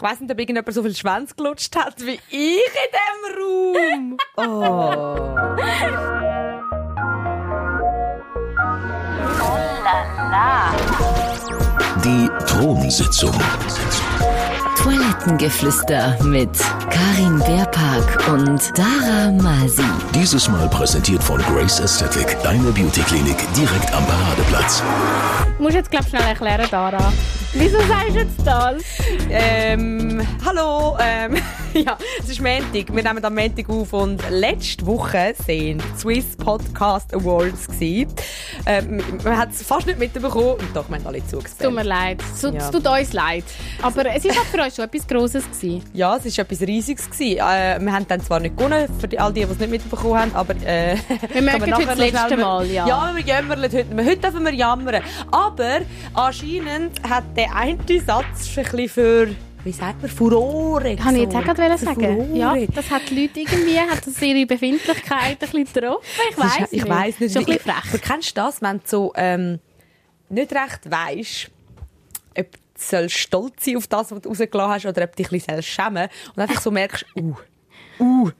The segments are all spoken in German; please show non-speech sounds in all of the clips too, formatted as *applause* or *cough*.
Ich weiss nicht, ob irgendjemand so viel Schwanz gelutscht hat wie ich in diesem Raum. *laughs* Oh. Die Thronsitzung. Toilettengeflüster mit Karin Beerpark und Dara Masi. Dieses Mal präsentiert von Grace Aesthetic, deine Beauty-Klinik direkt am Paradeplatz. Du musst jetzt, glaube ich, schnell erklären, Dara. Wieso sagst du jetzt das? Ähm, hallo, ähm, *laughs* ja, es ist Montag. Wir nehmen am Montag auf und letzte Woche sind die Swiss Podcast Awards gewesen. Ähm, man hat es fast nicht mitbekommen und doch, wir haben alle zugesehen. Tut mir leid. Es tut- Ja. tut uns leid. Aber es war für uns schon etwas Grosses. Gewesen. Ja, es war etwas Riesiges. Gewesen. Äh, wir haben dann zwar nicht gewonnen, für die, all die, die es nicht mitbekommen haben, aber... Äh, Wir *laughs* merken heute das letzte Mal, ja. Ja, wir jammern heute. Heute dürfen wir jammern. Aber anscheinend hat der eine Satz ein bisschen für... Wie sagt man? Furore Kann ich jetzt auch gerade sagen? Furore. Ja, das hat die Leute irgendwie, hat das ihre Befindlichkeit ein bisschen getroffen. Ich Das ist- weiss ich weiss nicht. Schon ein bisschen Aber frech. kennst du das, wenn du so ähm, nicht recht weisst, ob du sollst stolz sein auf das, was du rausgelassen hast, oder ob du dich ein bisschen selbst schämen und einfach so merkst, uh, uh,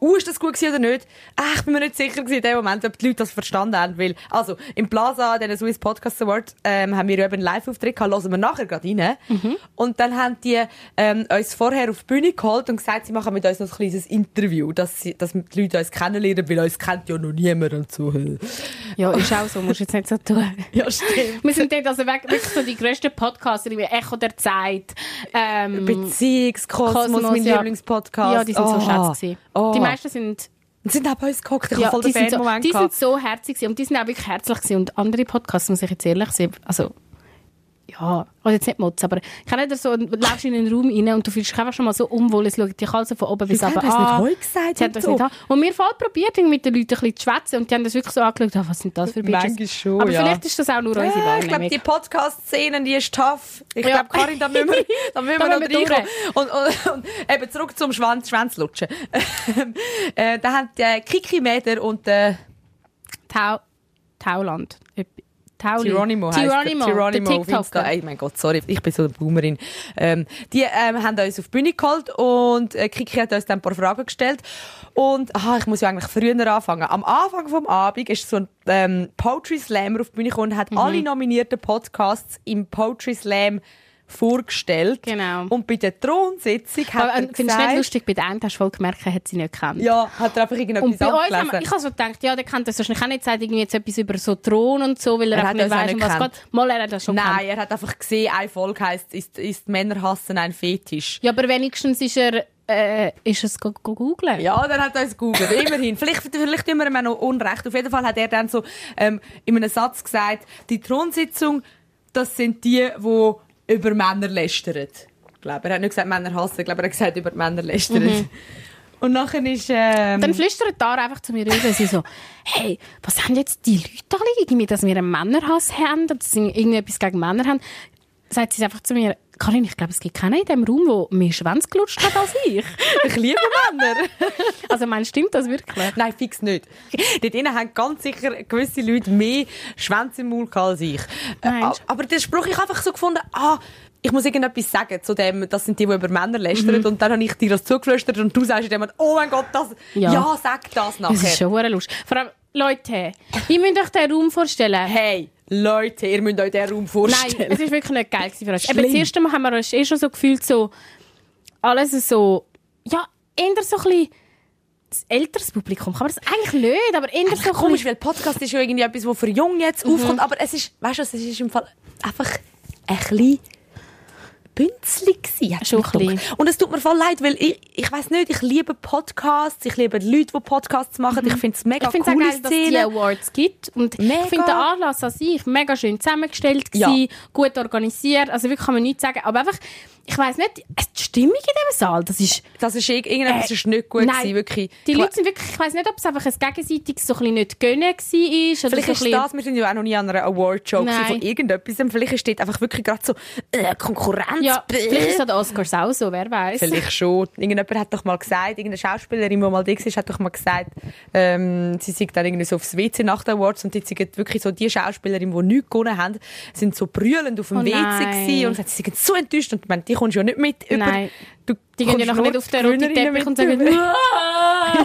uh, ist das gut gewesen oder nicht? Ah, ich bin mir nicht sicher gewesen in dem Moment, ob die Leute das verstanden haben. Weil, also, im Plaza, den Swiss Podcast Award, ähm, haben wir eben einen Live-Auftritt gehabt, hören wir nachher gerade rein. Mhm. Und dann haben die ähm, uns vorher auf die Bühne geholt und gesagt, sie machen mit uns noch ein kleines Interview, dass, sie, dass die Leute uns kennenlernen, weil uns kennt ja noch niemand und so. Ja, ist auch so, musst jetzt nicht so tun. *laughs* Ja, stimmt. Wir sind dort also wirklich so die grössten Podcaster, wie Echo der Zeit. Ähm, Beziehungskosmos, Kosmos, mein ja. Lieblingspodcast. Ja, die sind so Oh. schätz gewesen. Oh. Die meisten sind, Und sind auch bei uns geguckt. Ich ja, die sind, so, die sind so herzig gewesen. und die sind auch wirklich herzlich gewesen. Und andere Podcasts, muss ich jetzt ehrlich sein, also, ja, also jetzt nicht Motz, aber ich kann nicht so, du läufst in einen Raum rein und du fühlst dich einfach schon mal so unwohl, es schaut dich also von oben bis Sie haben runter uns an. nicht Heu gesagt Sie haben und das so. nicht an. Und wir voll probiert, mit den Leuten ein bisschen zu schwätzen und die haben das wirklich so angeschaut, ah, was sind das für Bitches. Manchmal schon, aber ja. vielleicht ist das auch nur unsere Ja, ich glaube, Wahrnehmung. die Podcast-Szene, die ist tough. Ich Ja. glaube, Karin, da müssen wir, *laughs* da müssen Da wir noch reinkommen. Und, und, und eben zurück zum Schwanz, Schwänzlutschen. *laughs* äh, da haben die Kiki Meder und äh, Tau Tauland. Tauli. Geronimo Geronimo, der. der Geronimo Insta. TikToker. Ey, mein Gott, sorry, ich bin so eine Boomerin. Ähm, die ähm, haben uns auf die Bühne geholt und äh, Kiki hat uns dann ein paar Fragen gestellt. Und aha, ich muss ja eigentlich früher anfangen. Am Anfang vom Abend ist so ein ähm, Poetry Slammer auf die Bühne gekommen und Mhm. hat alle nominierten Podcasts im Poetry Slam vorgestellt. Genau. Und bei der Thronsitzung hat Aber, er äh, Findest du nicht gesagt... lustig, bei der einen hast du voll gemerkt, er hat sie nicht gekannt. Ja, hat er einfach Und irgendetwas bei uns, haben wir, ich habe so gedacht, ja, der kennt das wahrscheinlich auch nicht, sagt irgendwie jetzt etwas über so Thron und so, weil er, Er einfach nicht weiss, um was es geht. Mal, er hat das schon Nein, gekannt. er hat einfach gesehen, eine Folge heisst, ist, ist Männer hassen ein Fetisch. Ja, aber wenigstens ist er, äh, ist es go, go googlen. Ja, dann hat er uns gegoogelt. Immerhin. Vielleicht, vielleicht tun wir ihm noch Unrecht. Auf jeden Fall hat er dann so ähm, in einem Satz gesagt, die Thronsitzung, das sind die, die über Männer lästern. Ich glaube, er hat nicht gesagt, Männer hassen. Ich glaube, er hat gesagt, über Männer lästern. Und nachher ist... Ähm, Dann flüstert Dara einfach zu mir rüber, sie so, hey, was haben jetzt die Leute alle irgendwie, dass wir einen Männerhass haben, dass sie irgendetwas gegen Männer haben? Sagt sie einfach zu mir, Karin, ich glaube, es gibt keinen in diesem Raum, der mehr Schwanz gelutscht hat als ich. *laughs* ich liebe Männer. *laughs* also, meinst stimmt das wirklich? Nein, fix nicht. Dort drinnen haben ganz sicher gewisse Leute mehr Schwänze im gehabt als ich. Meinst aber den Spruch, ich habe einfach so gefunden, ah, ich muss irgendetwas sagen zu dem, das sind die, die über Männer lästern. Und dann habe ich dir das zugeflüstert und du sagst in dem Moment, oh mein Gott, das, ja, Ja. sag das nachher. Das ist schon lustig. Vor allem, Leute, ihr müsst euch den Raum vorstellen. Hey, Leute, ihr müsst euch diesen Raum Nein, vorstellen. es war wirklich nicht geil für uns. Eben, das erste Mal haben wir uns eh schon so gefühlt, so, alles so, ja, eher so ein bisschen, das älteres Publikum, kann man das eigentlich nicht, aber eher so Komisch, weil Podcast ist ja irgendwie etwas, das für jung jetzt aufkommt, aber es ist, weißt du, es ist im Fall einfach ein bisschen Bünzli gsi. hat Schon ein. Und es tut mir voll leid, weil ich, ich weiß nicht, ich liebe Podcasts, ich liebe Leute, die Podcasts machen, ich finde es mega ich coole geil, dass es die Szene. Awards gibt. Und Mega. ich finde den Anlass an sich mega schön zusammengestellt Ja. gewesen, gut organisiert. Also wirklich kann man nichts sagen. Aber einfach, ich weiss nicht, es- die Stimmung in diesem Saal, das ist... Das ist irg- irgendetwas Äh, ist nicht gut nein, gewesen, wirklich. Die Ich- Leute sind wirklich, ich weiss nicht, ob es einfach ein gegenseitiges so ein bisschen nicht gönnen war. Oder Vielleicht so ein ist bisschen- das, wir sind ja auch noch nie an einer Award-Show gewesen von irgendetwas. Vielleicht ist dort einfach wirklich gerade so äh, Konkurrenz. Ja, bäh. vielleicht ist es an Oscars auch so, wer weiß. Vielleicht schon. Irgendjemand hat doch mal gesagt, irgendeine Schauspielerin, die mal da war, hat doch mal gesagt, ähm, sie sei dann irgendwie so aufs WC nach den Awards und die sind wirklich so die Schauspielerin, die nichts gewonnen haben, sind so brüllend auf dem Oh WC gewesen und gesagt, sie sind so enttäuscht und ich meine, die kommst ja nicht mit über. Du Die gehen ja noch nicht auf den roten Teppich und sagen, *laughs* ja,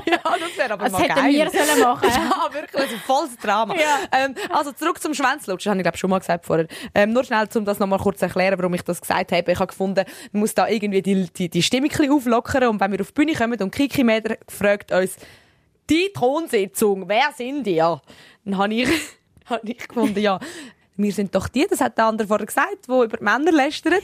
das wäre aber Das mal hätten geil. wir sollen machen. *laughs* Ja, wirklich, also volles Drama. Ja. Ähm, also zurück zum Schwänzlutschen, habe ich glaube schon mal gesagt vorher. Ähm, nur schnell, um das nochmal kurz zu erklären, warum ich das gesagt habe. Ich habe gefunden, man muss da irgendwie die, die, die Stimmung auflockern und wenn wir auf die Bühne kommen und Kiki Meder fragt uns, die Thronsitzung, wer sind ihr? Dann habe ich, *laughs* habe ich gefunden, ja, wir sind doch die, das hat der andere vorher gesagt, die über die Männer lästern.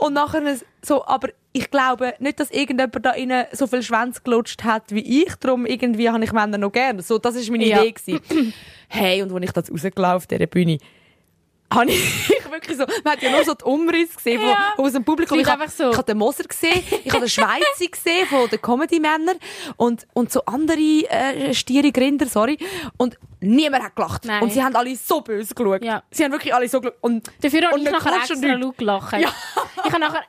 Und nachher so, aber ich glaube nicht, dass irgendjemand da innen so viel Schwänze gelutscht hat wie ich. Darum irgendwie habe ich Männer noch gern. So, das ist meine Ja. Idee gewesen. Hey, und als ich das rausgelaufen auf dieser Bühne, habe ich *laughs* wirklich so, man hat ja nur so die Umrisse gesehen Ja. von, aus dem Publikum. Ich habe so. ich habe den Moser gesehen, ich habe den Schweizer *laughs* gesehen von den Comedy-Männern und, und so andere äh, stiere Grinder, sorry. Und niemand hat gelacht. Nein. Und sie haben alle so böse geschaut. Ja. Sie haben wirklich alle so geschaut. Und Dafür habe ich nachher extra laut gelacht. Ja. Ich habe nachher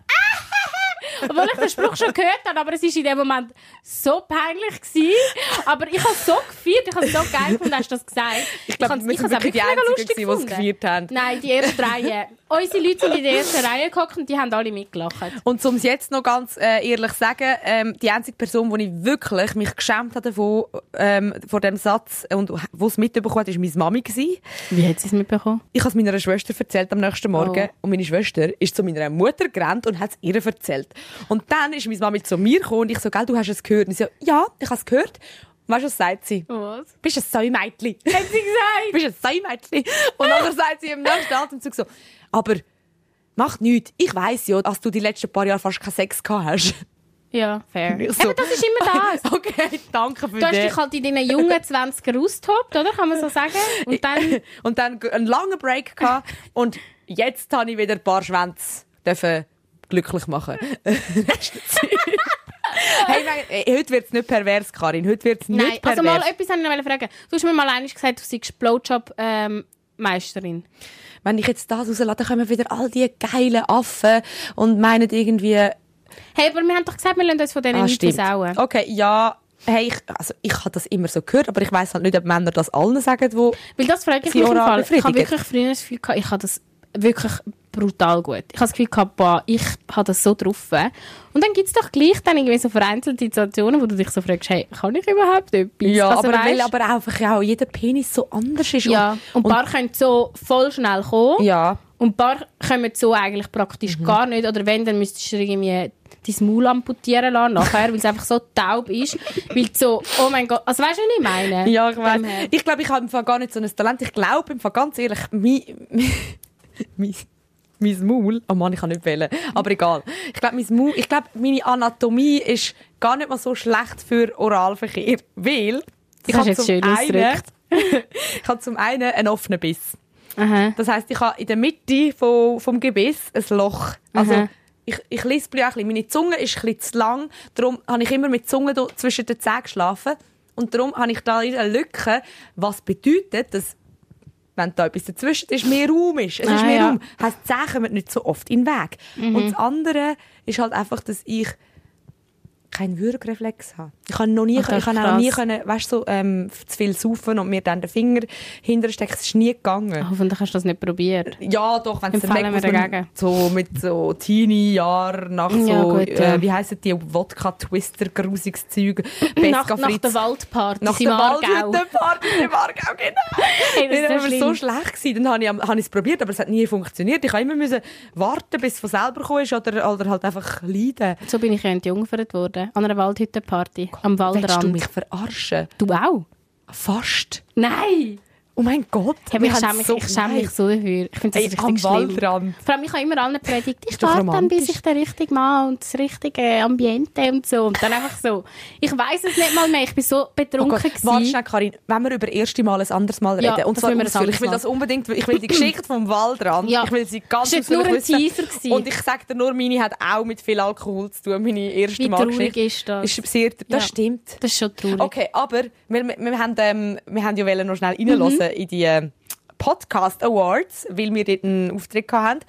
Obwohl ich den Spruch schon gehört habe, aber es war in dem Moment so peinlich. Gewesen. Aber ich habe es so gefeiert, ich habe es so geil gefunden, hast du das gesagt. Ich glaube, habe wir sind wirklich die Einzigen, gewesen, die es gefeiert haben. Nein, die erste Reihe. Unsere Leute sind in der ersten Reihe gehockt und die haben alle mitgelacht. Und um es jetzt noch ganz äh, ehrlich zu sagen, ähm, die einzige Person, die ich wirklich mich geschämt habe davon, ähm, vor dem Satz und wo es mitbekommen hat, war meine Mami. Gewesen. Wie hat sie es mitbekommen? Ich habe es meiner Schwester erzählt am nächsten Morgen Oh. und meine Schwester ist zu meiner Mutter gerannt und hat es ihr erzählt. Und dann ist meine Mami zu mir gekommen und ich so, gell, du hast es gehört? Und sie so, ja, ich habe es gehört. Weißt du, was sagt sie? Was? Bist ein Säumeitli. *laughs* Hat sie gesagt? bist ein Säumeitli. Und dann *laughs* sagt sie im nächsten Atemzug so, aber macht nichts. Ich weiss ja, dass du die letzten paar Jahre fast keinen Sex gehabt hast. Ja, fair. So- Eben, das ist immer das. *laughs* Okay, danke für Du hast den. dich halt in deinen jungen 20er austobt, oder? Kann man so sagen? Und dann... und dann einen langen Break gehabt und jetzt habe ich wieder ein paar Schwänze dürfen glücklich machen. *laughs* *laughs* hey, nein, äh, heute wird es nicht pervers, Karin. Heute wird es nicht Nein, pervers. also mal etwas wollte ich noch fragen. Du hast mir mal einmal gesagt, du seist Blowjob-Meisterin. Wenn ich jetzt das rauslasse, dann kommen wieder all die geilen Affen und meinen irgendwie... hey, aber wir haben doch gesagt, wir lassen uns von denen Ah, nicht versauen. Okay, ja... Hey, ich, also ich habe das immer so gehört, aber ich weiß halt nicht, ob Männer das allen sagen, wo Weil das frage ich mich im Fall. Ich habe wirklich früher das Gefühl gehabt, ich habe das wirklich brutal gut. Ich habe das Gefühl gehabt, boah, ich habe das so drauf. Und dann gibt es doch gleich dann irgendwie so vereinzelte Situationen, wo du dich so fragst, hey, kann ich überhaupt etwas? Ja, also, aber weil weisst- aber einfach auch jeder Penis so anders ist. ja. Und ein paar können so voll schnell kommen. ja. Und ein paar kommen so eigentlich praktisch Mhm. gar nicht. Oder wenn, dann müsstest du irgendwie dein Maul amputieren lassen nachher, weil es einfach so taub ist. Weil so, oh mein Gott, also weißt du, was ich meine? Ja, ich weiß. Ich glaube, ich habe im Fall gar nicht so ein Talent. Ich glaube im Fall ganz ehrlich, mein, mein, *laughs* mein Maul, oh Mann, ich kann nicht wählen, aber egal. Ich glaube, mein Maul, ich glaube, meine Anatomie ist gar nicht mal so schlecht für Oralverkehr, weil ich habe jetzt zum einen, *laughs* ich habe zum einen einen offenen Biss. Aha. Das heisst, ich habe in der Mitte vom, vom Gebiss ein Loch. Also, Aha. ich, ich lispel ein bisschen. Meine Zunge ist ein bisschen zu lang. Darum habe ich immer mit der Zunge zwischen den Zähnen geschlafen. Und darum habe ich da eine Lücke, was bedeutet, dass wenn da etwas dazwischen ist, mehr Raum ist. Es ist Ah, mehr ja. Raum. Heisst, die Zähne kommen nicht so oft in den Weg. Mhm. Und das andere ist halt einfach, dass ich keinen Würgereflex habe. Ich kann noch nie, ich kann auch nie können, weißt, so, ähm, zu viel saufen und mir dann den Finger hinterstecken. Es ist nie gegangen. Hoffentlich hast du das nicht probiert. Ja, doch, wenn es wir dagegen. so mit so Teenie-Jahren nach so, Ja, gut, ja. äh, wie heissen die, Wodka-Twister, grusiges Zeug, Nach, nach der Waldparty Nach der. Waldhüttenparty im Aargau, genau. *laughs* Hey, das Dann so war schlimm. so schlecht gewesen. Dann habe ich, ich es probiert, aber es hat nie funktioniert. Ich habe immer müssen warten, bis es von selber gekommen ist oder, oder halt einfach leiden. So bin ich ja entjungfert worden. An einer Waldhüttenparty. Am Willst du Waldrand. mich verarschen? Du auch? Fast. Nein! Oh mein Gott. Hey, ich schäme mich, so- ich schäme mich so dafür. Ich finde das Ey, richtig am schlimm. Waldrand. Vor allem, ich habe immer allen predigt, ich warte dann, bis ich den richtigen Mann und das richtige Ambiente und so. Und dann einfach so. Ich weiß es nicht mal mehr. Ich bin so Oh betrunken gewesen. warte schnell, Karin. Wenn wir über das erste Mal ein anderes Mal Ja, reden, und das zwar ausführlich, ich will das unbedingt, ich will die Geschichte vom Waldrand, Ja. ich will sie ganz jetzt nur ein ausführlich Teaser wissen. gewesen. Und ich sage dir nur, meine hat auch mit viel Alkohol zu tun, meine erste Wie Mal traurig ist das? Ist sehr, das Ja. stimmt. Das ist schon traurig. Okay, aber wir, wir, wir, haben, ähm, wir haben ja noch schnell reinhören Mhm. In die Podcast Awards, weil wir dort einen Auftritt hatten.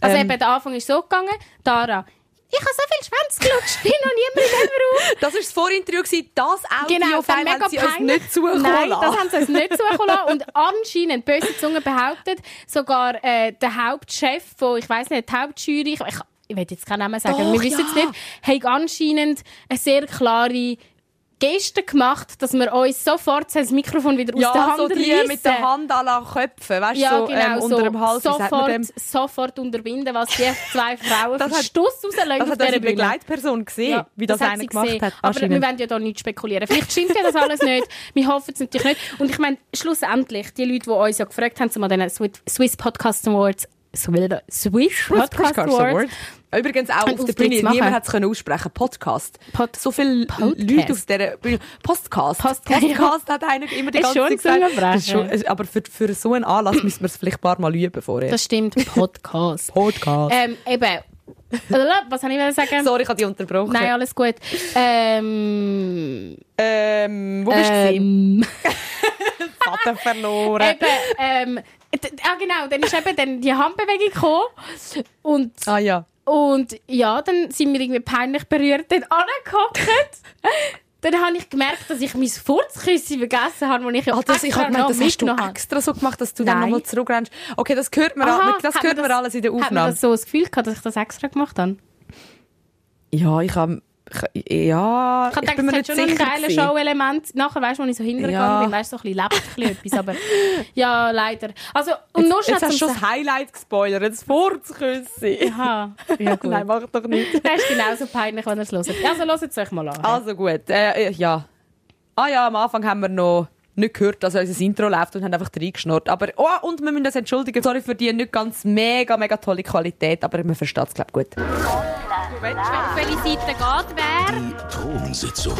Also Ähm, eben, der Anfang ist so gegangen. Dara, ich habe so viel Schwänze gelutscht, bin noch niemand in diesem Raum. das war das Vorinterview, das Audio Genau, haben mega sie uns nicht zukommen Nein, das haben sie uns nicht zukommen. Und anscheinend, böse Zunge behauptet, sogar äh, der Hauptchef von, ich weiß nicht, die Hauptjury, ich, ich, ich will jetzt keinen Namen sagen, Doch, wir wissen es ja. nicht, haben anscheinend eine sehr klare Geste gemacht, dass wir uns sofort das Mikrofon wieder aus der Ja, Hand so die reissen. mit der Hand an den Köpfen, weißt du, Ja, so, genau, ähm, so. unter dem Hals, sofort, sofort unterbinden, was die *laughs* zwei Frauen Das für hat- Stuss rauslösen Das hat unsere. Begleitperson gesehen, wie das, hat einer gemacht gesehen. hat. Aber wir wollen ja da nicht spekulieren. Vielleicht stimmt ja das alles nicht. Wir hoffen es natürlich nicht. Und ich meine, schlussendlich, die Leute, die uns ja gefragt haben, zu den Swiss- Podcast Awards, Swiss Podcast Awards, Übrigens auch Einen auf der Bühne, niemand hat es aussprechen. Podcast. Pod- so viele Podcast. Leute auf dieser Bühne. Podcast. Post- Podcast *laughs* hat einer immer die ganze Zeit gesagt. Schon- Aber für, für so einen Anlass müssen wir es vielleicht ein paar Mal üben vorher. das stimmt, Podcast. *laughs* Podcast. ähm, eben, äh, was soll ich sagen? Sorry, ich habe dich unterbrochen. Nein, alles gut. Ähm, ähm, wo bist du? ähm, *laughs* Vater verloren. eben, ähm, ah genau, dann ist eben dann die Handbewegung gekommen und ah ja. Und ja, dann sind wir irgendwie peinlich berührt dort angehockt. *laughs* dann habe ich gemerkt, dass ich mein Furzküsschen vergessen habe, das ich ja Ah, das, ich extra habe gemeint, das hast du extra so gemacht, dass du dann Nein. nochmal zurückrennst. Okay, das hört man, Aha, das hat hört man man alles in der Hat man Aufnahme. das so das Gefühl gehabt, dass ich das extra gemacht habe? Ja, ich habe... Ja, Ich gedacht, bin mir es nicht hat schon ein. Show-Element. Nachher, weißt du, als ich so hintergegangen Ja. bin, weißt du, so ein bisschen lebt etwas. Aber *laughs* ja, leider. Also, und nur schnell Jetzt hast du schon das Highlight gespoilert, das Furzküsschen. Aha, *laughs* ja gut. Nein, mach doch nicht. *laughs* Das ist genauso peinlich, wenn ihr es hört. Also, hört es euch mal an. Also gut, äh, äh, ja. Ah ja, am Anfang haben wir noch nicht gehört, dass unser Intro läuft und haben einfach reingeschnurrt. Aber, oh, und wir müssen uns entschuldigen, sorry für die nicht ganz mega, mega tolle Qualität, aber man versteht es, glaube ich, gut. Auf welche Seite geht wer? Thronsitzung.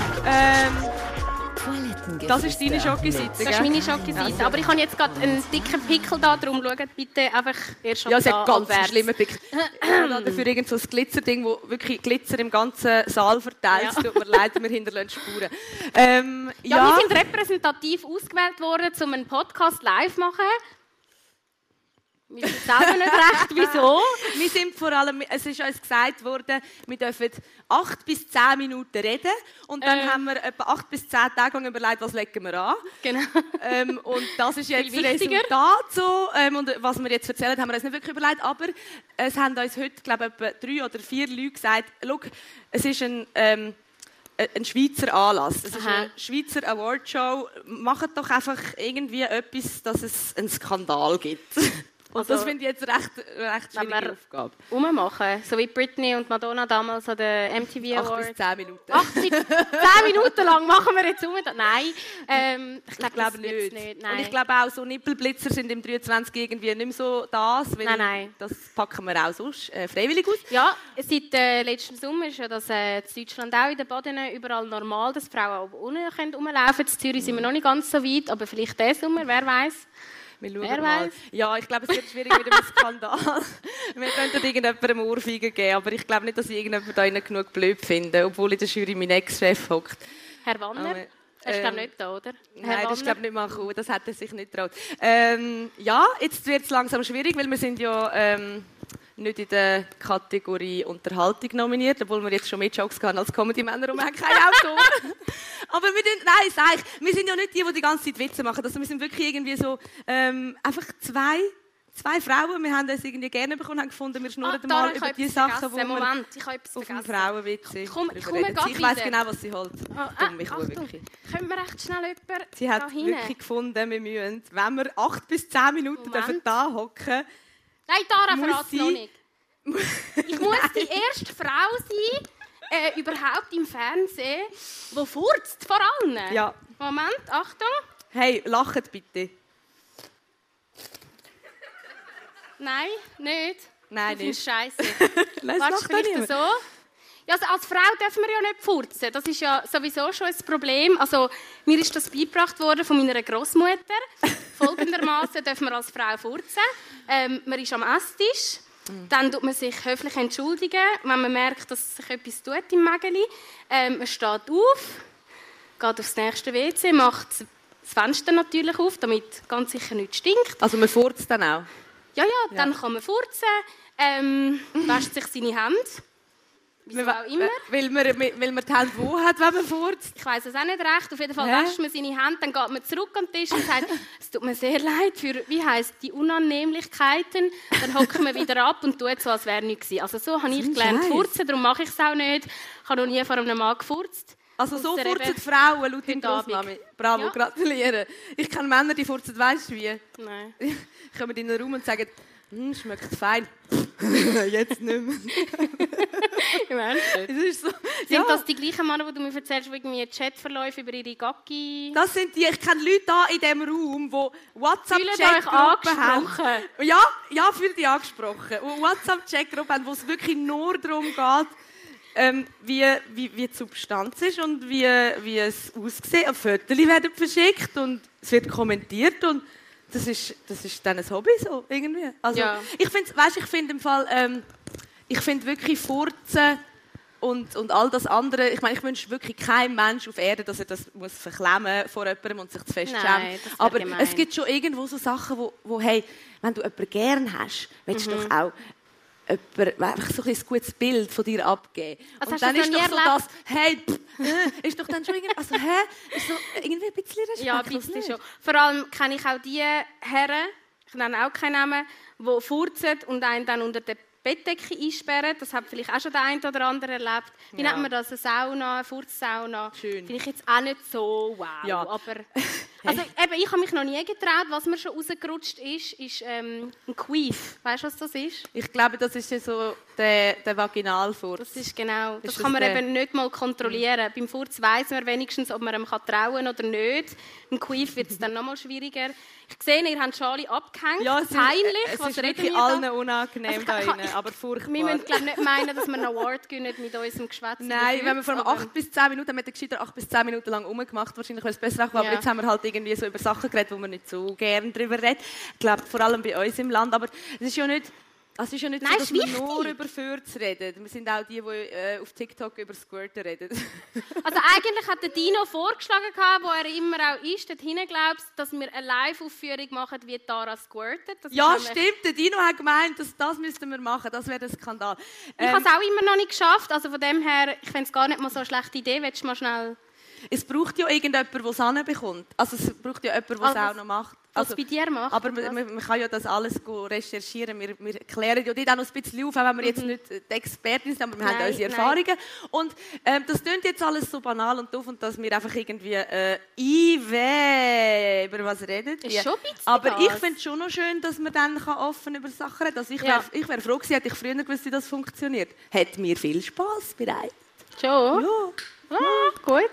Das ist deine Schokoseite, Das ist meine Schokoseite. Aber ich habe jetzt gerade einen dicken Pickel da, darum schaut bitte einfach erst Ja, da hat ganz einen abwärts. schlimmen Pick. Ich habe dafür irgend so ein Glitzerding, wo wirklich Glitzer im ganzen Saal verteilt. Ja. Es tut mir leid, wir hinterlassen Spuren. Ähm, Ja, ja, wir sind repräsentativ ausgewählt worden, um einen Podcast live zu machen. Wir wissen nicht recht, wieso. wir sind vor allem, es ist uns gesagt worden, wir dürfen acht bis zehn Minuten reden und dann Ähm. haben wir etwa acht bis zehn Tage lang überlegt, was legen wir an. Genau. Ähm, und das ist jetzt das. Resultat so. Ähm, und was wir jetzt erzählen, haben wir uns nicht wirklich überlegt. Aber es haben uns heute, glaube ich, etwa drei oder vier Leute gesagt, «Schau, es ist ein, ähm, ein Schweizer Anlass. Es ist eine Schweizer Awardshow. Macht doch einfach irgendwie etwas, dass es einen Skandal gibt.» *laughs* Und Also, das finde ich jetzt recht, recht schwierige Aufgabe. Rummachen. So wie Britney und Madonna damals an den MTV Acht bis Awards. zehn Minuten. Acht bis zehn Minuten lang machen wir jetzt um. Nein, ähm, ich Ich glaube nicht. nicht. Nein. Und ich glaube auch, so Nippelblitzer sind im 23 irgendwie nicht mehr so das. Nein, nein. Das packen wir auch sonst äh, freiwillig aus. Ja, seit äh, letztem Sommer ist ja das äh, in Deutschland auch in den Baden überall normal, dass Frauen auch unten können rumlaufen können. In Zürich sind wir noch nicht ganz so weit, aber vielleicht diesen Sommer, wer weiß. Wir schauen Wer mal. weiß? Ja, ich glaube, es wird schwierig mit dem Skandal. *laughs* wir könnten irgendjemandem Ohrfeigen geben, aber ich glaube nicht, dass ich irgendjemand da genug blöd finde, obwohl in der Jury mein Ex-Chef hockt. Herr Wanner, Aber, er ist glaube ähm, nicht da, oder? Nein, das ist glaube nicht mal cool. Das hat er sich nicht getraut. Ähm, ja, jetzt wird es langsam schwierig, weil wir sind ja ähm, nicht in der Kategorie Unterhaltung nominiert, obwohl wir jetzt schon mehr Jokes haben als Comedy-Männer und wir haben kein Autor. *laughs* Aber wir, tun- nein, sag ich, wir sind ja nicht die, die die ganze Zeit Witze machen. Also wir sind wirklich irgendwie so ähm, einfach zwei, zwei Frauen. Wir haben uns irgendwie gerne bekommen, haben gefunden, wir schnurren Ah, mal über die Sachen, vergessen. wo wir Moment, ich habe auf dem vergessen. Frauenwitz Komm, ich komme Ich weiß wieder. genau, was sie holt. Ah, Dumm, ich ah, Achtung, wirklich. können wir recht schnell jemanden Sie hat wirklich gefunden, wir müssen, wenn wir acht bis zehn Minuten Moment. dürfen da hocken Nein, Dara Muss verrat noch nicht. Ich muss die erste Frau sein, äh, überhaupt im Fernsehen, die furzt vor allen. Ja. Moment, Achtung. Hey, lachet bitte. Nein, nicht. Nein, du findest nicht. Scheiße. Lass *laughs* Warte, lacht vielleicht so. Ja, also als Frau dürfen wir ja nicht furzen. Das ist ja sowieso schon ein Problem. Also, mir ist das beigebracht worden von meiner Großmutter. Folgendermaßen dürfen wir als Frau furzen. Ähm, man ist am Esstisch. Dann tut man sich höflich entschuldigen, wenn man merkt, dass sich etwas tut im Mägeli. Ähm, man steht auf, geht aufs nächste WC, macht das Fenster natürlich auf, damit ganz sicher nichts stinkt. Also man furzt dann auch. Ja, ja, dann kann man furzen, ähm, wäscht sich seine Hände, Wieso Weil- auch immer. Weil man, weil man die Hände wo hat, wenn man furzt. Ich weiß es auch nicht recht. Auf jeden Fall Hä? wäscht man seine Hände, dann geht man zurück den Tisch und sagt, *laughs* es tut mir sehr leid für, wie heisst die Unannehmlichkeiten. Dann hockt man wieder ab und tut so, als wäre nichts gewesen. Also so habe ich gelernt Scheiß. furzen, darum mache ich es auch nicht. Ich habe noch nie vor einem Mann gefurzt. Also so furzen eben Frauen laut dem. Grossmami. Bravo, Ja. gratuliere. Ich kenne Männer, die furzen, weißt du wie? Nein. *laughs* Kommen in den Raum und sagen, hm, schmeckt fein. *laughs* Jetzt nicht mehr. *laughs* Im Ernst? Es ist so. Sind Ja, das die gleichen Männer, die du mir erzählst, die irgendwie Chatverläufe über ihre Gacki... das sind die, ich kenne Leute da in diesem Raum, die WhatsApp-Chatgruppen haben. Ja, ja, fühlt dich angesprochen. Und WhatsApp-Chatgruppen haben, wo es wirklich nur darum geht, ähm, wie, wie, wie die Substanz ist und wie, wie es aussieht. Fotos werden verschickt und es wird kommentiert und das ist, das ist dann ein Hobby so, irgendwie. Also, Ja. ich finde, weißt, ich finde im Fall, ähm, ich finde wirklich Furzen und, und all das andere, ich meine, ich wünsche wirklich keinem Mensch auf Erden, dass er das muss verklemmen vor jemandem und sich zu fest Nein, Aber gemein. es gibt schon irgendwo so Sachen, wo, wo hey, wenn du jemanden gern hast, willst du Mhm. doch auch jemand, einfach so ein gutes Bild von dir abgeben. Also und dann ist doch so das, hey, pff, äh, ist doch dann schon irgendwie, also hä, ist so irgendwie ein bisschen respektlos. Ja, ein bisschen schon. Vor allem kenne ich auch die Herren, ich nenne auch keinen Namen, die furzen und einen dann unter der Bettdecke einsperren. Das hat vielleicht auch schon der eine oder andere erlebt. Wie Ja. nennt man das? Eine Sauna, eine Furzsauna. Schön. Finde ich jetzt auch nicht so wow. Ja. Aber, *laughs* also eben, ich habe mich noch nie getraut. Was mir schon rausgerutscht ist, ist ähm, ein Queef. Weißt du, was das ist? Ich glaube, das ist ja so der, der Vaginalfurz. Das ist genau. Das Ist kann das man der- eben nicht mal kontrollieren. Beim Furz weiss man wenigstens, ob man ihm kann trauen kann oder nicht. Im Queef wird es dann noch mal schwieriger. Ich sehe, ihr habt schon alle abgehängt. Ja, es ist, Peinlich. es Was ist wirklich wir da? allen unangenehm Also, da ich kann- drinnen, aber furchtbar. Wir müssen glaub, nicht meinen, dass wir einen Award gewinnen mit unserem Geschwätz. Nein, wenn wir vor Furz, allem aber- 8 bis 10 Minuten, haben wir gescheiter 8 bis 10 Minuten lang rumgemacht, wahrscheinlich, weil es besser auch. Aber Ja. jetzt haben wir halt irgendwie so über Sachen geredet, wo man nicht so gern drüber redet. Ich glaube, vor allem bei uns im Land. Aber es ist ja nicht, also es ist ja nicht Nein, so, dass wir wichtig. nur über Fürz reden. Wir sind auch die, die äh, auf TikTok über Squirten reden. *laughs* Also eigentlich hat der Dino vorgeschlagen, gehabt, wo er immer auch ist, dort hinten glaubst, dass wir eine Live-Aufführung machen, wie Tara squirtet. Das ja, stimmt. Der Dino hat gemeint, dass das müssten wir machen. Das wäre ein Skandal. Ich Ähm, habe es auch immer noch nicht geschafft. Also von dem her, ich finde es gar nicht mal so eine schlechte Idee. Willst du mal schnell... es braucht ja irgendjemand, der es hinbekommt. Also es braucht ja jemand, der es Also, auch noch macht. Was bei dir macht? Aber man, man, kann ja das alles recherchieren. Wir, wir klären ja dort auch noch ein bisschen auf, auch wenn wir jetzt nicht die Expertin sind, aber wir haben Mhm. Nein, unsere nein. Erfahrungen. Und ähm, das klingt jetzt alles so banal und doof und dass wir einfach irgendwie äh, IW über was reden. Ist schon ein bisschen aber das. ich finde es schon noch schön, dass man dann kann offen über Sachen reden kann. Also ich wäre Ja. wär froh gewesen, hätte ich früher gewusst, wie das funktioniert. Hat mir viel Spass bereitet. Schon? Ja, Ah, gut.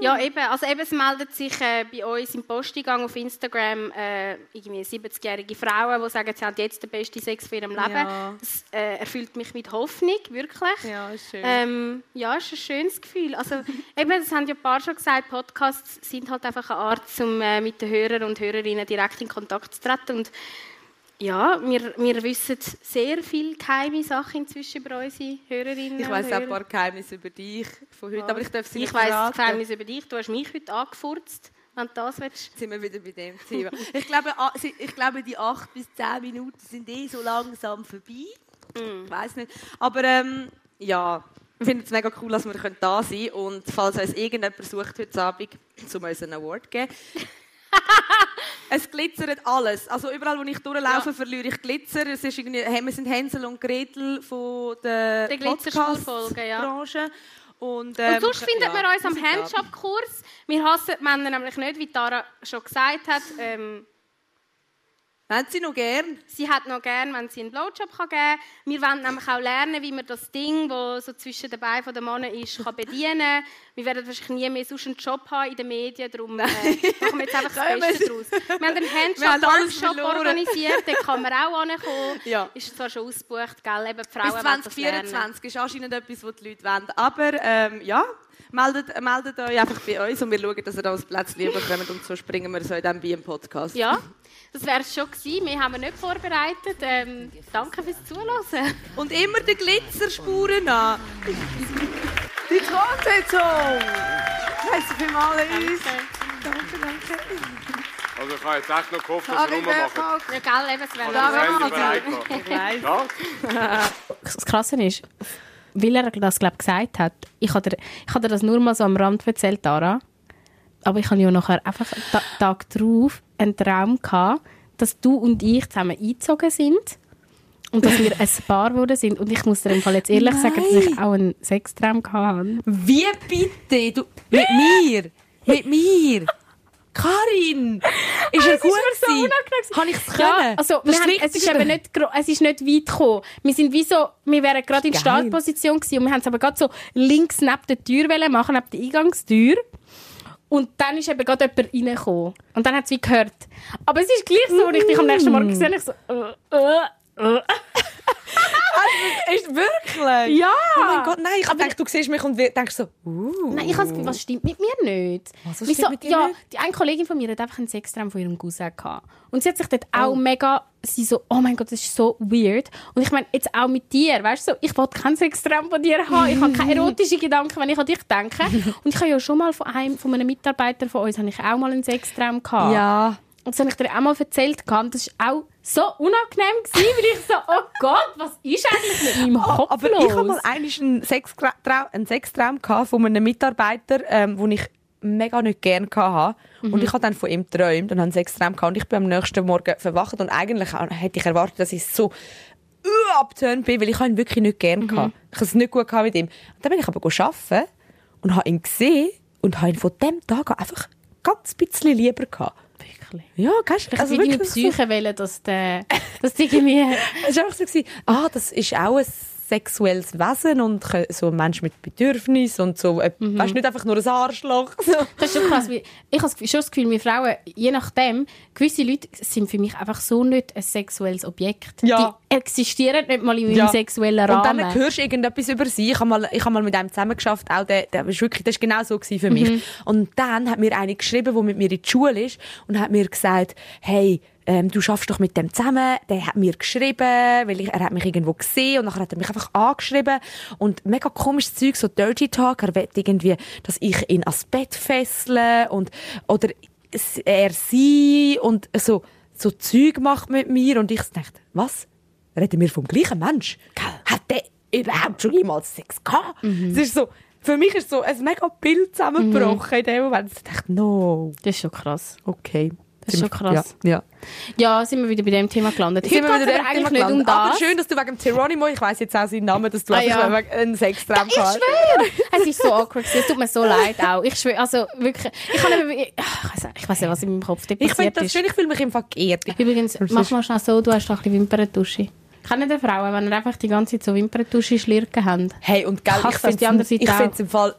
Ja, eben. Also eben, es meldet sich äh, bei uns im Posteingang auf Instagram äh, irgendwie 70-jährige Frauen, die sagen, sie haben jetzt den besten Sex für ihrem Leben. Ja. Das äh, erfüllt mich mit Hoffnung, wirklich. Ja, ist schön. Ähm, ja, ist ein schönes Gefühl. Also, *laughs* eben, das haben ja ein paar schon gesagt, Podcasts sind halt einfach eine Art, um äh, mit den Hörern und Hörerinnen direkt in Kontakt zu treten. Und ja, wir, wir wissen sehr viele geheime Sachen inzwischen über unsere Hörerinnen ich weiss auch ein paar Geheimnisse über dich von heute, aber ich darf sie Ich nicht weiss das verraten. Geheimnis über dich. Du hast mich heute angefurzt, wenn du das willst. Jetzt sind wir wieder bei dem Thema. Ich glaube, ich glaube, die acht bis zehn Minuten sind eh so langsam vorbei. Ich weiß nicht. Aber ähm, ja, wir finden es mega cool, dass wir da sein können. Und falls uns irgendjemand sucht heute Abend, um uns einen Award zu geben. *laughs* es glitzert alles. Also überall, wo ich durchlaufe, Ja. verliere ich Glitzer. Es ist irgendwie, wir sind Hänsel und Gretel von der Der ja. Podcast-Branche. Und, Und ähm, sonst findet ja, man uns am. Handshop-Kurs. Wir hassen Männer nämlich nicht, wie Tara schon gesagt hat. Ähm, Haben Sie noch gern? sie hat noch gern, wenn sie einen Blowjob kann geben kann. Wir wollen nämlich auch lernen, wie man das Ding, das so zwischen den Beinen der Männer ist, kann *laughs* bedienen Wir werden wahrscheinlich nie mehr sonst einen Job haben in den Medien, darum äh, machen wir jetzt einfach das Beste daraus. Wir haben einen verloren. organisiert, da kann man auch *laughs* ankommen. Ja. Ist zwar schon ausgebucht, gell? Eben Frauen Bis wollen das lernen. 2024 ist anscheinend etwas, was die Leute wollen. Aber ähm, ja, meldet, meldet euch einfach bei uns und wir schauen, dass ihr da das Plätzchen *laughs* bekommt und so springen wir so in diesem im Podcast. Ja, das wäre es schon gewesen. Wir haben wir nicht vorbereitet. Ähm, danke fürs Zuhören. Und immer die Glitzerspuren an. Die Tonsetzung! Merci vielmals uns. Danke, danke. Also ich habe jetzt echt noch gehofft, dass wir rummachen. Ja, gell, eben, es wäre Ja, also- gemacht. Ich weiss. Ja? Das Krasse ist, weil er das, glaube gesagt hat, ich habe dir, ich habe dir das nur mal so am Rand erzählt, Dara, aber ich habe ja nachher einfach ta Tag drauf einen Traum gehabt, dass du und ich zusammen eingezogen sind und dass wir ein *laughs* Paar geworden sind. Und ich muss dir im Fall jetzt ehrlich sagen, dass ich auch einen Sextraum hatte. Wie bitte? Du, mit mir? Mit mir? Karin! Ist er gut so gewesen? unangenehm. Kann ich es können? Ja, also wir Das haben, es ist eben nicht, es ist nicht weit gekommen. Wir sind wie so, wir wären gerade in. Startposition gewesen und wir haben es aber gerade so links neben der Tür machen, neben der Eingangstür. Und dann ist eben gerade jemand reingekommen. Und dann hat es wie gehört. Aber es ist gleich so, als ich dich am nächsten Morgen gesehen habe, ich so, äh, äh, äh. *laughs* Ist wirklich? Ja! Oh mein Gott, nein, ich denke, du siehst mich und denkst so, uh. Nein, ich habe das was stimmt mit mir nicht? Was, was stimmt mit dir ja, nicht? die eine Kollegin von mir hat einfach einen Sextraum von ihrem Cousin gehabt. Und sie hat sich dort Oh. auch mega, sie so, oh mein Gott, das ist so weird. Und ich meine, jetzt auch mit dir, weißt du, so, ich wollte keinen Sextraum von dir haben. Ich habe keine *laughs* erotischen Gedanken, wenn ich an dich denke. Und ich habe ja schon mal von einem, von einem Mitarbeiter von uns, habe ich auch mal einen Sextraum gehabt. Ja. Und das habe ich dir auch mal erzählt. gehabt. Und Das war auch so unangenehm, gewesen, weil ich so, oh Gott, was ist eigentlich mit meinem *laughs* Kopf Oh, Aber los? ich habe mal einen Sextraum, einen Sextraum gehabt von einem Mitarbeiter, ähm, den ich mega nicht gerne hatte. Und ich habe dann von ihm geträumt und habe einen Sextraum gehabt. Und ich bin am nächsten Morgen verwacht und eigentlich hätte ich erwartet, dass ich so uh, abgetönt bin, weil ich ihn wirklich nicht gerne gehabt. Ich habe es nicht gut mit ihm. Und dann bin ich aber arbeiten und habe ihn gesehen und habe ihn von dem Tag an einfach ganz bisschen lieber gehabt. Wirklich. Ja, gehst Ich also wie deine wirklich so- Psyche wollen, dass der, dass die irgendwie... *laughs* es war einfach so, gewesen, ah, das ist auch ein sexuelles Wesen und so ein Mensch mit Bedürfnis und so, äh, Mhm. weißt, nicht einfach nur ein Arschloch. *laughs* So. Das ist schon krass. Weil ich habe schon das Gefühl, wir Frauen, je nachdem, gewisse Leute sind für mich einfach so nicht ein sexuelles Objekt. Ja. Die existieren nicht mal in meinem Ja. sexuellen Und Rahmen. dann hörst du irgendetwas über sie. Ich habe mal, ich habe mal mit einem zusammengeschafft, auch der, der ist wirklich, das war genau so für mich. Mhm. Und dann hat mir eine geschrieben, die mit mir in die Schule ist und hat mir gesagt, hey, ähm, du schaffst doch mit dem zusammen. Der hat mir geschrieben, weil ich, er hat mich irgendwo gesehen und nachher hat er mich einfach angeschrieben und mega komisches Zeug, so Dirty Talk. Er will irgendwie, dass ich ihn ans Bett fessle und oder er sie und so so Zeug macht mit mir und ich dachte, was? Reden wir vom gleichen Mensch? Hat der überhaupt schon jemals Sex gehabt? Es ist so, für mich ist so ein mega Bild zusammengebrochen in dem Moment. Ich dachte, no, Das ist schon krass. okay. Das ist Sind schon wir- krass. Ja, ja. Ja, sind wir wieder bei dem Thema gelandet. Sind Heute wir geht wieder es aber direkt eigentlich nicht um gelandet. Aber das. schön, dass du wegen Geronimo, ich weiss jetzt auch seinen Namen, dass du Ah, ja. wegen einen Sextraum Ich hast. schwöre! es ist so awkward. gewesen. Es tut mir so *laughs* leid auch. Ich schwöre, also wirklich. Ich kann eben, ich, ich weiss nicht- ich weiß nicht, was in meinem Kopf dort Ich finde passiert das ist. schön, ich fühle mich einfach geehrt. Übrigens, mach mal schnell so, du hast doch ein bisschen Wimperntusche. Kennen die Frauen, wenn ihr einfach die ganze Zeit so Wimperntusche schlirken habt? Hey, und gell, Ich ich finde ich find's im Fall,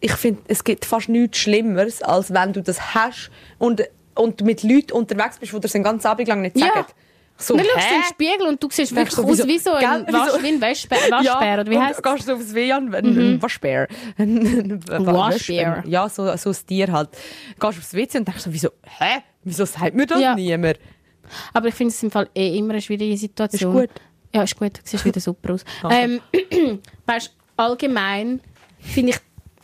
ich finde, es gibt fast nichts Schlimmeres, als wenn du das hast und, und mit Leuten unterwegs bist, die dir den ganzen Abend lang nicht Ja. sagen. So, Dann schaust du in den? Spiegel und du siehst wirklich so, aus wie so ein Wasch, wie ein Waschbär, *laughs* Waschbär oder wie heißt Mhm. gehst du aufs an, ein, ein Waschbär. Waschbär. Ja, so, so ein Tier halt. Gehst aufs WC und denkst so, wieso, hä? Wieso sagt mir das Ja. niemand? Aber ich finde es im Fall eh immer eine schwierige Situation. Ist gut. Ja, ist gut. Du siehst wieder super aus. *laughs* ähm, *clears throat* weißt, allgemein finde ich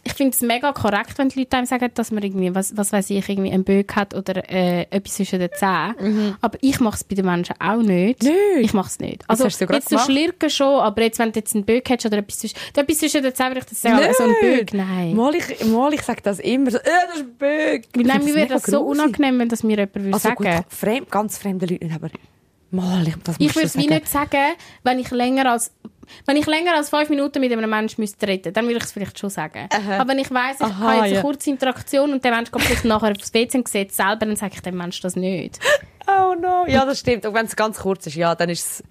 ich finde es mega korrekt, wenn die Leute einem sagen, dass man irgendwie, was, was weiß ich, irgendwie einen Böck hat oder äh, etwas zwischen den Zähnen. Aber ich mache es bei den Menschen auch nicht. Nicht? Ich mache es nicht. Also, hast du jetzt du schlirken schon, aber jetzt, wenn du jetzt einen Böck hättest oder etwas zwischen, etwas zwischen den Zähnen, würde ich das sagen, aber so ein Böck, nein. Mal ich, mal ich sage das immer so, äh, das ist ein Böck. Nein, mir wäre das so unangenehm, wenn das mir jemand würde Also sagen gut, fremd, ganz fremde Leute nicht, aber mal, ich, das Ich würde es wie nicht sagen, wenn ich länger als wenn ich länger als fünf Minuten mit einem Menschen müsste reden, dann würde ich es vielleicht schon sagen. Aber wenn ich weiss, ich Aha, habe jetzt eine kurze Interaktion und der Mensch kommt vielleicht nachher aufs WC und sieht es selber, dann sage ich dem Menschen das nicht. Oh no. Ja, das stimmt. Und wenn es ganz kurz ist, ja, dann ist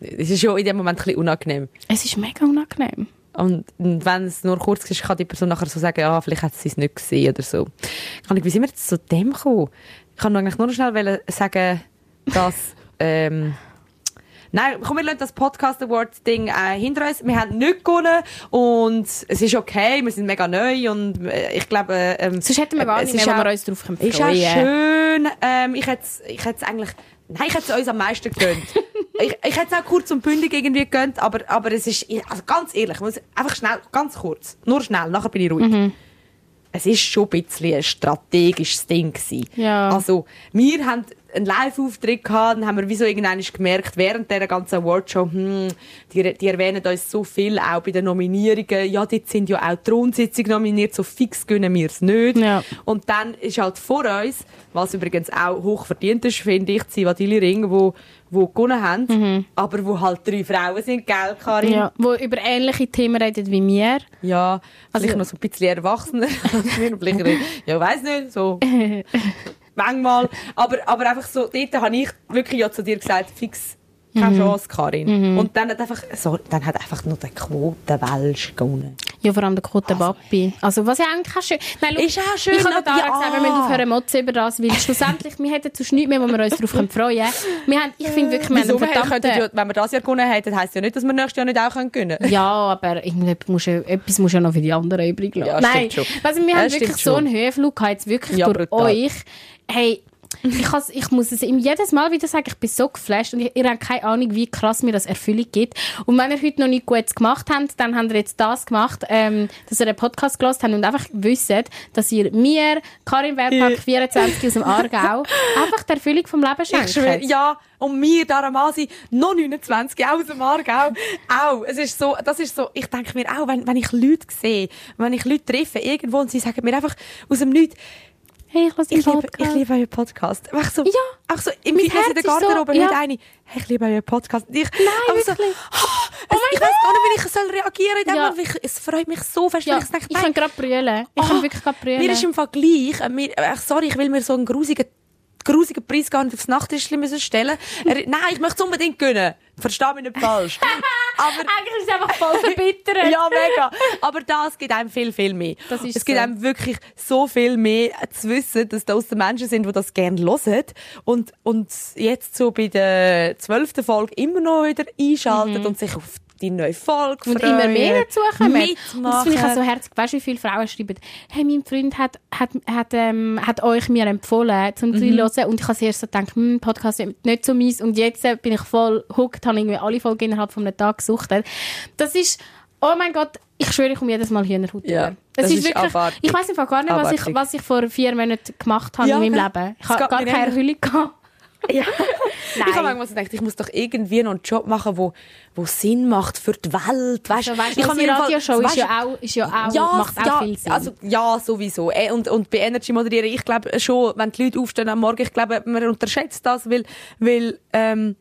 es, es ist ja in dem Moment ein bisschen unangenehm. Es ist mega unangenehm. Und wenn es nur kurz ist, kann die Person nachher so sagen, ja, vielleicht hat sie es nicht gesehen oder so. Kann ich, wie sind wir jetzt zu dem gekommen? Ich kann eigentlich nur noch schnell sagen, dass, *laughs* ähm, Nein, komm, wir lassen das Podcast Awards Ding äh, hinter uns. Wir haben nicht gewonnen und es ist okay, wir sind mega neu und äh, ich glaube... Ähm, Sonst hätten wir gar es nicht mehr, wo wir uns drauf freuen Ist auch schön. Ähm, ich hätte es ich hätt's eigentlich... Nein, ich hätte es uns am meisten gegönnt. *laughs* ich, ich hätte es auch kurz und bündig irgendwie gegönnt, aber, aber es ist... Also ganz ehrlich, ich muss einfach schnell, ganz kurz. Nur schnell, nachher bin ich ruhig. Mhm. Es ist schon ein bisschen ein strategisches Ding gewesen. Ja. Also, wir haben einen Live-Auftritt gehabt, dann haben wir wie so irgendwann gemerkt, während dieser ganzen Awardshow, hm, die, die erwähnen uns so viel, auch bei den Nominierungen, ja, dort sind ja auch Thronsitzungen nominiert, so fix gönnen wir es nicht. Ja. Und dann ist halt vor uns, was übrigens auch hoch verdient ist, finde ich, die Vadili Ring, wo, wo gewonnen haben, aber wo halt drei Frauen sind, gell, Karin? Ja, wo über ähnliche Themen redet wie wir. Ja, Also- vielleicht noch so ein bisschen erwachsener *laughs* als wir. Vielleicht, ja, weiss nicht, so *laughs* manchmal. Aber, aber einfach so, dort habe ich wirklich ja zu dir gesagt, fix, keine Chance, Karin. Und dann hat einfach, so, dann hat einfach nur der Quotenwelsch gewonnen. Ja, vor allem der Kote Papi. Also, was ja eigentlich auch schön... Nein, schau, Ist auch schön, Ich habe aber ja. gesagt, wir müssen aufhören motzen über das, weil schlussendlich, wir hätten sonst nichts mehr, wo wir uns darauf freuen können. Wir haben, ich finde wirklich, wir haben verdammten... ja, wenn wir das Jahr gewonnen hätten, heisst ja nicht, dass wir nächstes Jahr nicht auch können gewinnen können. Ja, aber irgendetwas muss ja, etwas muss ja noch für die anderen übrig lassen. Ja, Nein, stimmt schon. also wir Ja, haben stimmt wirklich so schon. einen Höhenflug gehabt, jetzt wirklich Ja, durch brutal. euch. Hey, ich, has, ich muss es ihm jedes Mal wieder sagen, ich bin so geflasht und ich, ihr habt keine Ahnung, wie krass mir das Erfüllung gibt. Und wenn ihr heute noch nicht gut gemacht habt, dann habt ihr jetzt das gemacht, ähm, dass ihr einen Podcast gehört habt und einfach wisst, dass ihr mir, Karin Werpack, 24 aus dem Aargau, *laughs* einfach die Erfüllung vom Leben Ich schwöre, schenkt. ja, und mir, Daramasi, noch 29, auch aus dem Aargau, auch. Es ist so, das ist so, ich denke mir auch, wenn, wenn ich Leute sehe, wenn ich Leute treffe, irgendwo, und sie sagen mir einfach aus dem Nichts, Hey, ich lasse ich liebe, ich Podcast. liebe euren Podcast. Einfach so, Ja. auch so, im Fitness in Herz der ist so- Garderobe, ja. nicht eine, hey, ich liebe euren Podcast. Ich, Nein, so, wirklich. *gasps* oh, ich weiß gar nicht, wie ich soll reagieren in dem Ja. Ich- Es freut mich so fest, Ja, wenn ich denke, ich kann gerade brüllen. Ich kann wirklich gerade brüllen. mir ist im Vergleich, äh, mir, äh, sorry, ich will mir so einen grusigen, grusigen Preis gar nicht aufs Nachttischchen müssen stellen. Er, *laughs* nein, ich möchte es unbedingt gönnen. Versteh mich nicht falsch. *laughs* Aber, Eigentlich ist es einfach voll verbittert. ja, mega. Aber das gibt einem viel, viel mehr. Das ist es gibt so. einem wirklich so viel mehr zu wissen, dass da aussen Menschen sind, die das gerne hören. Und, und jetzt so bei der zwölften Folge immer noch wieder einschalten und sich auf die neue Folge. Und freuen. immer mehr dazukommen. Und das finde ich auch so herzig. Weißt du, wie viele Frauen schreiben, hey, mein Freund hat, hat, hat, ähm, hat euch mir empfohlen, zum Mhm. zu hören. Und ich habe zuerst so gedacht, hm, Podcast ist nicht so meins. Und jetzt bin ich voll hooked, habe irgendwie alle Folgen innerhalb von einem Tag gesuchtet. Das ist, oh mein Gott, ich schwöre, ich komme jedes Mal Hühnerhaut Ja, über. Es ist ist wirklich, abartig. ich weiß einfach gar nicht, was ich, was ich vor vier Monaten gemacht habe Ja, in meinem. Leben. Ich habe gar keine. Erfüllung gehabt. Ja. Nein. Ich habe manchmal gedacht, ich muss doch irgendwie noch einen Job machen, wo, wo Sinn macht für die Welt. Weißt, Also, weißt, ich habe mir Radioshow ist weißt- ja auch, ist ja auch, ja, macht auch ja, viel Sinn. Also, ja, sowieso. Eh, Und, und bei Energy moderieren, ich glaube schon, wenn die Leute aufstehen am Morgen, ich glaube, man unterschätzt das, weil, weil, ähm,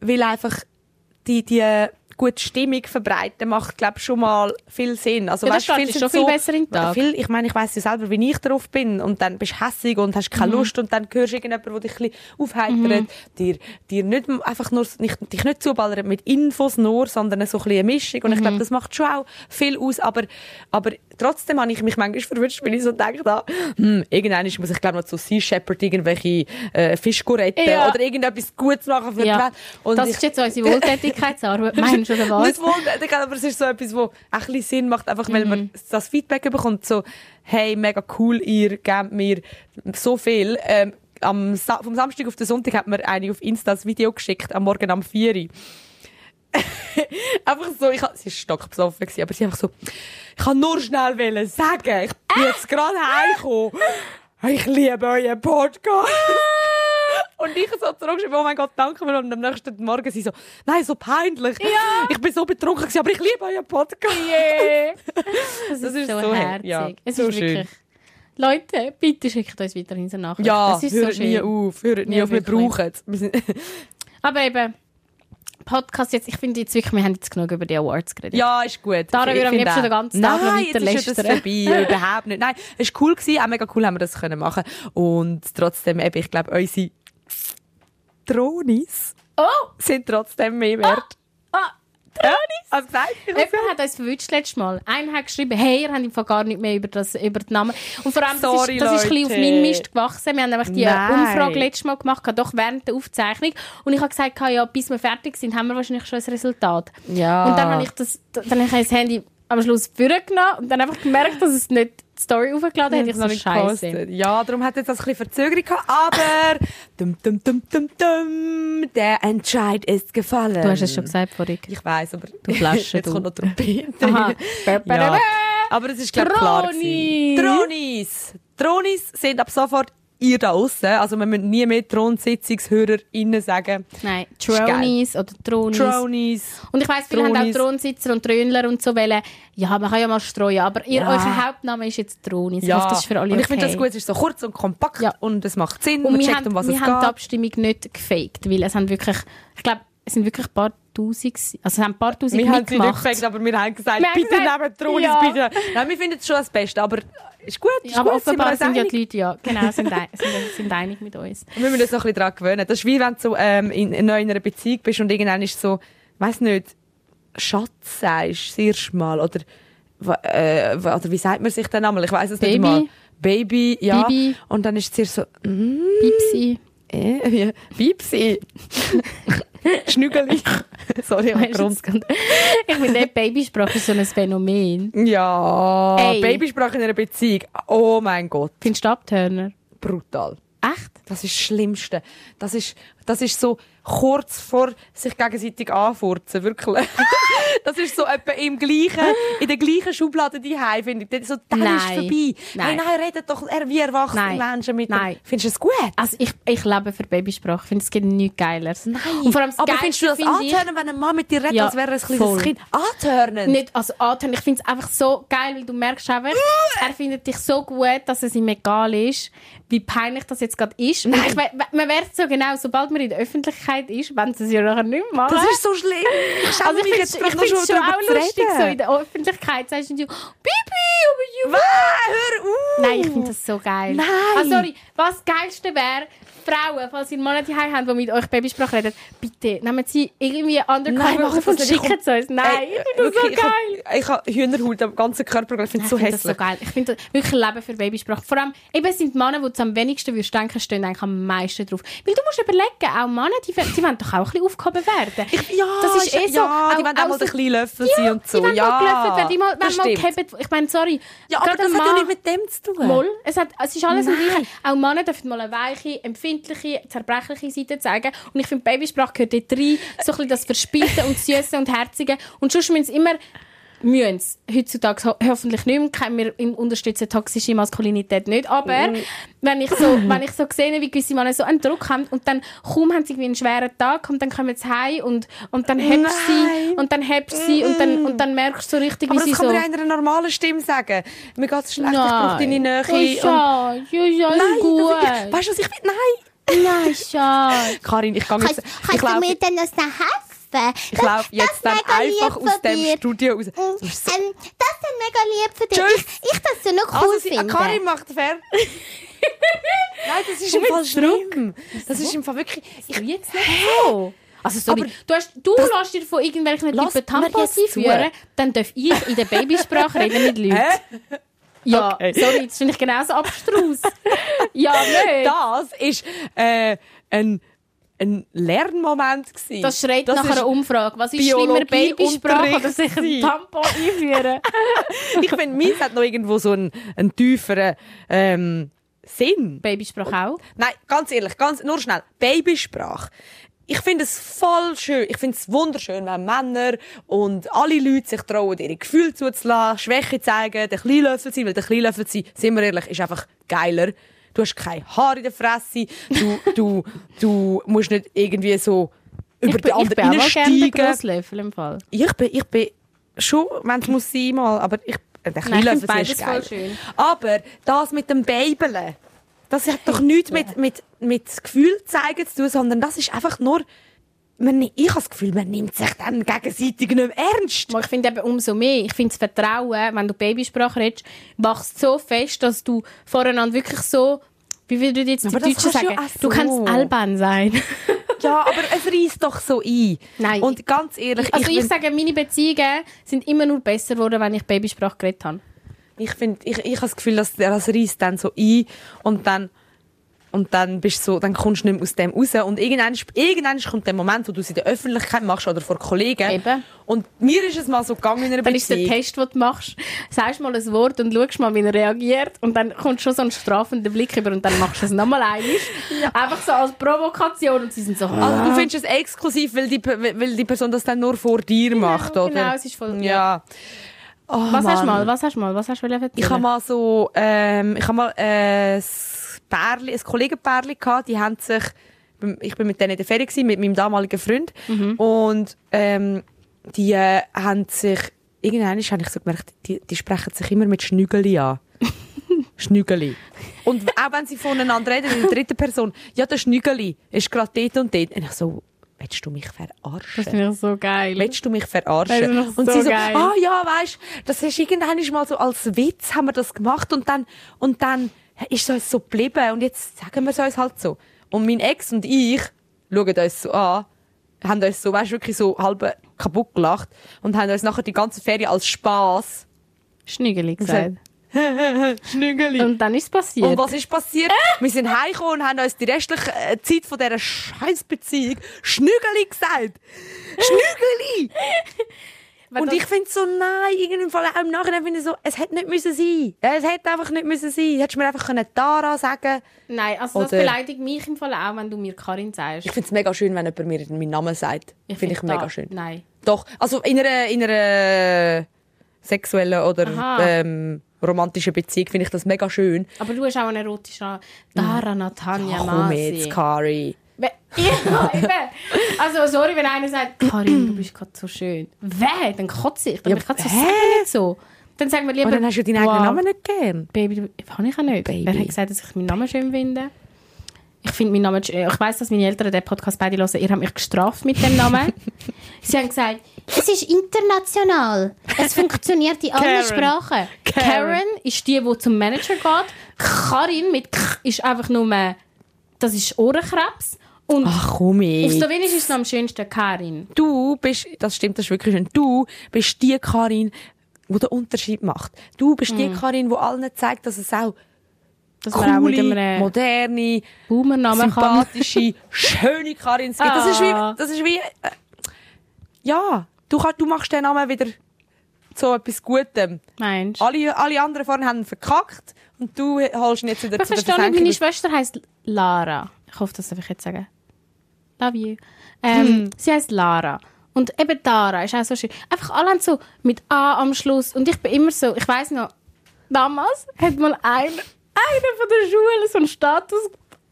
weil einfach die, die gute Stimmung verbreiten macht, glaube schon mal viel Sinn. Also, Ja, das weißt, startet sind schon viel besser in den Tag. Viel, ich meine, ich weiss ja selber, wie ich drauf bin. Und dann bist du hässig und hast Mhm. keine Lust und dann hörst du irgendjemanden, der dich ein bisschen aufheitert, dir, dir nicht einfach nur, nicht, dich nicht zuballert mit Infos nur, sondern so ein bisschen eine Mischung. Und ich Mhm. glaube, das macht schon auch viel aus. Aber, aber trotzdem habe ich mich manchmal verwünscht, weil ich so denke, da, hm, irgendwann muss ich glaube noch zu Sea Shepherd irgendwelche äh, Fisch retten Ja. oder irgendetwas Gutes machen für die Ja. Welt. Und das ich, ist jetzt unsere Wohltätigkeitsarbeit. *laughs* Meinst du, oder was? nicht aber es ist so etwas, wo ein bisschen Sinn macht, einfach weil Mhm. man das Feedback bekommt, so, hey, mega cool, ihr gebt mir so viel. Ähm, am Sa vom Samstag auf den Sonntag hat mir eine auf Insta das Video geschickt, am Morgen am 4 Uhr. *laughs* einfach so, ich, ha- sie war stockbesoffen, gewesen, aber sie einfach so, ich kann nur schnell wollen sagen, ich bin jetzt gerade heimgekommen. *laughs* Ich liebe euren Podcast. *laughs* Und ich so zurückgeschrieben, oh mein Gott, danke mir. Und am nächsten Morgen sie so, nein, so peinlich. Ja. Ich bin so betrunken gewesen, aber ich liebe euren Podcast. Yeah. *laughs* Das, Das ist, so, so her- herzig. ja, es so ist schön. wirklich. Leute, bitte schickt uns weiterhin so Nachrichten. Ja, das ist so hört schön. nie auf, hört nie Ja, auf, wir brauchen es. *laughs* Aber eben, Podcast jetzt, ich finde jetzt wirklich, wir haben jetzt genug über die Awards geredet. Ja, ist gut. Ich würde am liebsten auch. den ganzen Tag noch Nein, jetzt ist das vorbei, überhaupt nicht. Nein, es war cool, gewesen, auch mega cool haben wir das können machen Und trotzdem, eben, ich glaube, unsere Dronis Oh! sind trotzdem mehr wert. Ah! Ja, hast du gesagt? Jemand hat uns verwünscht letztes Mal. Einer hat geschrieben, hey, ihr habt im Fall gar nicht mehr über, das, über den Namen. Und vor allem, Sorry, das, ist, das ist ein bisschen auf meinen Mist gewachsen. Wir haben nämlich die Nein. Umfrage letztes Mal gemacht, doch während der Aufzeichnung. Und ich habe gesagt, ja, bis wir fertig sind, haben wir wahrscheinlich schon ein Resultat. Ja. Und dann habe ich das, dann habe ich das Handy am Schluss vorgenommen und dann einfach gemerkt, dass es nicht die Story aufgeladen hat. Ich so, scheiße. gepostet. Ja, darum hat jetzt das ein bisschen Verzögerung gehabt, aber dum, dum, dum, dum, dum, der Entscheid ist gefallen. Du hast es schon gesagt vorhin. Ich weiß, aber Du Flasche, *laughs* jetzt du. kommt noch Trompete. Aha. ja. Aber es ist glaube klar gewesen. Dronis. Dronis sind ab sofort ihr da aussen, also wir müssen nie mehr ThronsitzungshörerInnen sagen. Nein. Tronies oder Tronis. Tronies. Und ich weiss, viele haben auch. Thronsitzer und Trönler und so wollen. Ja, man kann ja mal streuen, aber ihr, Ja. euer Hauptname ist jetzt Tronis. Ich Ja, hoffe, das ist für alle und ich finde das gut, es ist so kurz und kompakt Ja. und es macht Sinn, Und man wir checkt, haben, um was wir es haben die geht. Abstimmung nicht gefaked, weil es haben wirklich, ich glaube, es sind wirklich ein paar Tausend, also es haben ein paar Tausend Wir haben sie nicht mitgemacht. gefragt, aber wir haben gesagt, Wir haben bitte gesagt, nehmt Tronis, ja. bitte. Nein, wir finden es schon das Beste, aber ist gut, ist Ja, aber gut, sind offenbar uns sind ja die Leute, ja, genau, sind, ein, sind, sind einig mit uns. Wir müssen uns noch ein bisschen daran gewöhnen. Das ist wie wenn du so, ähm, in, in einer Beziehung bist und irgendwann ist so, weiss nicht, Schatz sagst, erste Mal, oder, äh, oder wie sagt man sich denn einmal? Ich weiss es nicht Baby. mal. Baby, ja. Bibi. Und dann ist es so, mm, Bipsi. äh, wie, Bipsi. *laughs* *laughs* Schnügeli. *laughs* Sorry, Weißt Ich finde, Babysprache ist so ein Phänomen. Ja, Ey. Babysprache in einer Beziehung. Oh mein Gott, Findest du Abturner? brutal. Echt? Das ist das Schlimmste. Das ist, das ist so kurz vor sich gegenseitig anfurzen, wirklich. *laughs* das ist so etwa im gleichen, in der gleichen Schublade die finde ich. So, ist Nein. vorbei. Nein. Nein, nein, redet doch wie erwachsene Nein. Menschen mit Nein. Dem. Findest du es gut? Also ich, ich lebe für Babysprache. Ich finde, es gibt nichts Geileres. Nein. Und vor allem Aber findest du das finde ich- wenn ein Mann mit dir redet, Ja, als wäre er ein kleines voll. Kind? Antönen? Nicht also antönen. Ich finde es einfach so geil, weil du merkst einfach, er findet dich so gut, dass es ihm egal ist, wie peinlich das jetzt gerade ist. Und ich, man merkt so genau, sobald man in der Öffentlichkeit ist, wenn sie es ja nachher nicht machen. Das ist so schlimm. Ich also ich mich finde jetzt gerade noch schon schon auch lustig, so in der Öffentlichkeit sagst du, Bibi, aber Wow, hör auf! Nein, ich finde das so geil. Nein. Ah, sorry, was das Geilste wäre, Frauen, falls ihr Monate die haben, die mit euch Babysprache reden, bitte nehmen Sie irgendwie undercover auf und. Ich schicken es uns. Nein, Ey, ich finde das so wirklich, ich geil. hab- Ich habe Hühnerhaut am ganzen Körper, ich finde es so ich finde das so hässlich. geil. Ich finde wirklich Leben für Babysprache. Vor allem, eben sind die Männer, die am wenigsten würdest denken, stehen eigentlich am meisten drauf. Weil du musst überlegen, auch Männer, die, die wollen doch auch ein bisschen aufgehoben werden. Ja, das ist eh so. Ja, die wollen auch mal ein so- bisschen Löffel ja, sein und so. Die wollen ja, gelöffelt werden, die mal, mal gehabt. Ich meine, sorry. Ja, aber das ein hat ja Mann- nicht mit dem zu tun. Es, hat, es ist alles im Nein. Gleichen. Auch Männer dürfen mal eine weiche, empfindliche, zerbrechliche Seite zeigen. Und ich finde, Babysprache gehört dort rein. So ein bisschen das Verspielte und Süße und Herzige. Und sonst müssen sie immer müssen sie heutzutage ho hoffentlich nicht mehr. Wir unterstützen toxische Maskulinität nicht. Aber Mhm. wenn, ich so, wenn ich so sehe, wie gewisse Männer so einen Druck haben und dann kaum haben sie irgendwie einen schweren Tag und dann kommen sie heim und, und dann hebst du sie Nein. und dann hebst du sie und dann, und dann merkst du so richtig, Aber wie sie das kann so... man ja in einer normalen Stimme sagen. Mir geht es schlecht, ich brauche deine Nähe. Oh, ja, ja, ja, Nein, gut. ich, weißt du, was ich will? Nein. Nein, schade. *laughs* Karin, ich gehe jetzt... Kannst, Ich kannst du mir denn das noch helfen? ich laufe jetzt dann einfach aus dem. Studio raus. Das ist so- Ähm, das ist mega lieb von dir. Tschüss. Ich, ich das so noch cool Also, sie, finde. Karin macht fertig. *laughs* Nein, das ist im Fall schlimm. Das ist im Fall wirklich... Ich, Du jetzt nicht so. Also sorry, Aber du, hast, du lässt dir von irgendwelchen Typen Tampons einführen, dann darf ich in der Babysprache reden mit Leuten. Ja, Okay. sorry, das finde ich genauso abstrus. *laughs* ja, nicht. das ist äh, ein, ein Lernmoment gewesen. Das schreit Das nach einer Umfrage. Was ist schlimmer, Babysprache oder sich ein Tampon einführen? *laughs* ich finde, meins hat noch irgendwo so einen, einen tieferen ähm, Sinn. Babysprache auch. Nein, ganz ehrlich, ganz, nur schnell. Babysprache. Ich finde es voll schön. Ich finde es wunderschön, wenn Männer und alle Leute sich trauen, ihre Gefühle zuzulassen, Schwäche zeigen, der Kleinlöffel sein, weil der Kleinlöffel sein, sind wir ehrlich, ist einfach geiler. Du hast kein Haar in der Fresse, du, *laughs* du, du musst nicht irgendwie so über ich den bin, ich bin anderen auch gerne im Fall. Ich bin, ich bin schon, wenn es muss sein mal, aber ich, der Kleinlöffel ist geil. voll schön. Aber das mit dem Babeln, das hat doch nichts mit, mit, mit Gefühl zeigen zu tun, sondern das ist einfach nur, man, ich habe das Gefühl, man nimmt sich dann gegenseitig nicht mehr ernst. Ich finde eben umso mehr. Ich finde das Vertrauen, wenn du Babysprache redest, wächst so fest, dass du voreinander wirklich so, wie würde jetzt die Aber das Deutschen du sagen, ja auch du so. kannst albern sein. *laughs* Ja, aber es reißt doch so ein. Nein. Und ganz ehrlich, Also ich, ich, sage, meine Beziehungen sind immer nur besser geworden, wenn ich Babysprache geredet habe. Ich, find, ich, ich habe das Gefühl, dass das reißt dann so ein und dann und dann bist so, dann kommst du nicht mehr aus dem raus. Und irgendwann, irgendwann kommt der Moment, wo du es in der Öffentlichkeit machst oder vor Kollegen. Eben. Und mir ist es mal so gegangen in einer Dann ist der Beziehung. Test, den du machst. Sagst mal ein Wort und schaust mal, wie er reagiert. Und dann kommt schon so ein strafender Blick über und dann machst du es nochmal einmal. *laughs* Einfach so als Provokation. Und sie sind so, Also du findest es exklusiv, weil die, weil die Person das dann nur vor dir macht, oder? genau, es ist voll- Ja. Oh, was hast du mal, was hast du mal, was hast du erzählen? Ich habe mal so, ähm, ich habe mal äh, das Pärli, ein Kollegenpärli gehabt, die haben sich, ich bin mit denen in der Ferie gewesen, mit meinem damaligen Freund und ähm, die äh, haben sich, irgendwann habe ich so gemerkt, die, die sprechen sich immer mit Schnügeli an. *laughs* Schnügeli. Und auch wenn sie voneinander reden, in der dritten Person, ja, der Schnügeli ist gerade dort und dort. Und ich so, willst du mich Das verarschen? finde ich so geil. Willst du mich Das verarschen? ist doch Und so sie so, geil. ah ja, weißt, das ist irgendwann mal so als Witz haben wir das gemacht und dann und dann ist es uns so geblieben und jetzt sagen wir es uns halt so. Und mein Ex und ich schauen uns so an, haben uns so, weißt, wirklich so halb kaputt gelacht und haben uns nachher die ganze Ferien als Spaß Schnügeli gesagt. *laughs* Schnügeli. Und dann ist es passiert. Und was ist passiert? Wir sind heimgekommen und haben uns die restliche äh, Zeit von dieser scheiß Beziehung Schnügeli gesagt. Schnügeli! *laughs* Und ich finde so, nein, irgendwie Fall auch im Nachhinein finde ich so, es hätte nicht müssen sein. Es hätte einfach nicht müssen sein. Hättest du mir einfach können Tara sagen Nein, also das Oder- beleidigt mich im Fall auch, wenn du mir Karin sagst. Ich finde es mega schön, wenn jemand mir meinen Namen sagt. Finde ich find mega da- schön. Nein. Doch, also in einer, in einer sexuellen oder ähm, romantischen Beziehung finde ich das mega schön. Aber du hast auch einen erotischen. Dara Natanja Ach, komm jetzt, Kari. *laughs* Ja, eben. Also, sorry, wenn einer sagt, Karin, du bist gerade so schön. Weh, dann kotze ich. Dann Ja, bin ich gerade so nicht so. Dann sagen wir lieber... Aber dann hast du deinen eigenen wow, Namen nicht gern. Baby, du, habe ich auch nicht. Baby. Wer hat gesagt, dass ich meinen Namen schön finde? Ich finde meinen Namen schön. Ich weiss, dass meine Eltern den Podcast beide hören. Ihr habt mich gestraft mit dem Namen. *laughs* Sie haben gesagt, Es ist international. Es funktioniert in allen Karen. Sprachen. Karen ist die, die zum Manager geht. Karin mit K ist einfach nur... Das ist Ohrenkrebs. Und Ach komm auf jetzt. Slowenisch ist es noch am schönsten Karin. Du bist, das stimmt, das ist wirklich schön. Du bist die Karin, die den Unterschied macht. Du bist Mm. die Karin, die allen zeigt, dass es auch Dass man auch mit coole, einem moderne, Boomer-Namen kann. sympathische, schöne Karins gibt. Das ist wie, Ah. *laughs* das ist wie, äh, ja, du, kannst, du machst den Namen wieder zu etwas Gutem. Meinst du? Alle, alle anderen vorne haben verkackt und du holst ihn jetzt wieder Ich zu verstehe nicht, meine. Schwester heisst Lara. Ich hoffe, das darf ich jetzt sagen. Love you. Ähm, Hm. Sie heisst Lara. Und eben Dara ist auch so schön. Einfach alle haben so mit A am Schluss. Und ich bin immer so, ich weiß noch, damals hat mal einer, einer von der Schule so einen Status,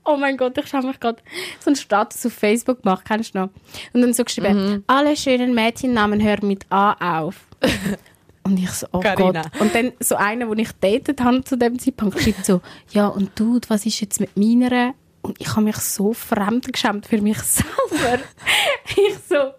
oh mein Gott, ich schau mich gerade, so einen Status auf Facebook gemacht, kennst du noch? Und dann so geschrieben, Mhm. alle schönen Mädchennamen hören mit A auf. *laughs* Und ich so, oh Carina. Gott. Und dann so einer, den ich datet habe zu dem Zeitpunkt, schreibt so, ja, und du, was ist jetzt mit meiner? Und ich habe mich so fremd geschämt für mich *laughs* selber. ich so,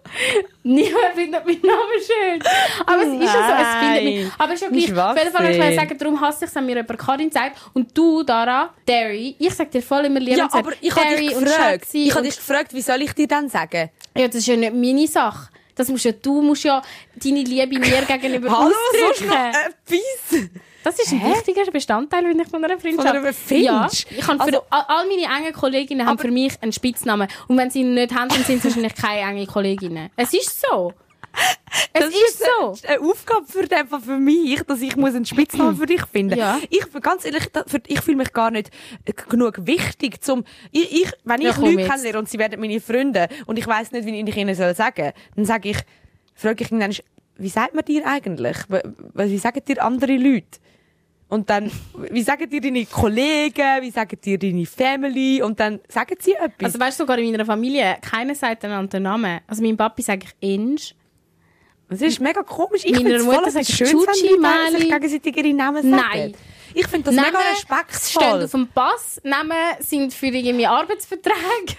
niemand findet meinen Namen schön. Aber es ist ja so, es findet mich. Aber es ist ja gleich. Auf jeden Fall wollte ich sagen, darum hasse ich es, wenn mir jemand Karin sagt. Und du, Dara, Derry, ich sag dir voll immer lieber Ja, aber ich habe dich gefragt. Ich habe dich gefragt, wie soll ich dir dann sagen? Ja, das ist ja nicht meine Sache. Das musst ja, du musst ja deine Liebe mir *laughs* gegenüber Hallo, ausdrücken. noch etwas? Das ist ein wichtiger Bestandteil, finde ich, von einer Freundschaft. Von einer Findsch? Ja, ich habe für, Also- all all meine engen Kolleginnen haben für mich einen Spitznamen. Und wenn sie ihn nicht haben, dann sind es wahrscheinlich keine engen Kolleginnen. Es ist so. *laughs* Es Das ist so. eine Aufgabe für, den, für mich, dass ich muss einen Spitznamen für dich finden Ja. Ich ganz ehrlich, für- ich fühle mich gar nicht äh, genug wichtig, zum ich, ich wenn ich Ja, Leute kennenlerne und sie werden meine Freunde und ich weiß nicht, wie ich ihnen soll sagen, dann sage ich, frage ich irgendwann, wie sagt man dir eigentlich? Wie sagen dir andere Leute? Und dann, wie sagen dir deine Kollegen, wie sagen dir deine Family? Und dann sagen sie etwas. Also weißt du, sogar in meiner Familie, keiner sagt einander den Namen. Also meinem Papi sage ich Inge. Das ist mega komisch. Ich Meiner finde es voll sagt Schönes, Chuchi, wenn Leute sich gegenseitig ihre Namen sagen. Nein. Ich finde das Namen mega stehen respektvoll. auf dem Pass. Namen sind für irgendwie Arbeitsverträge.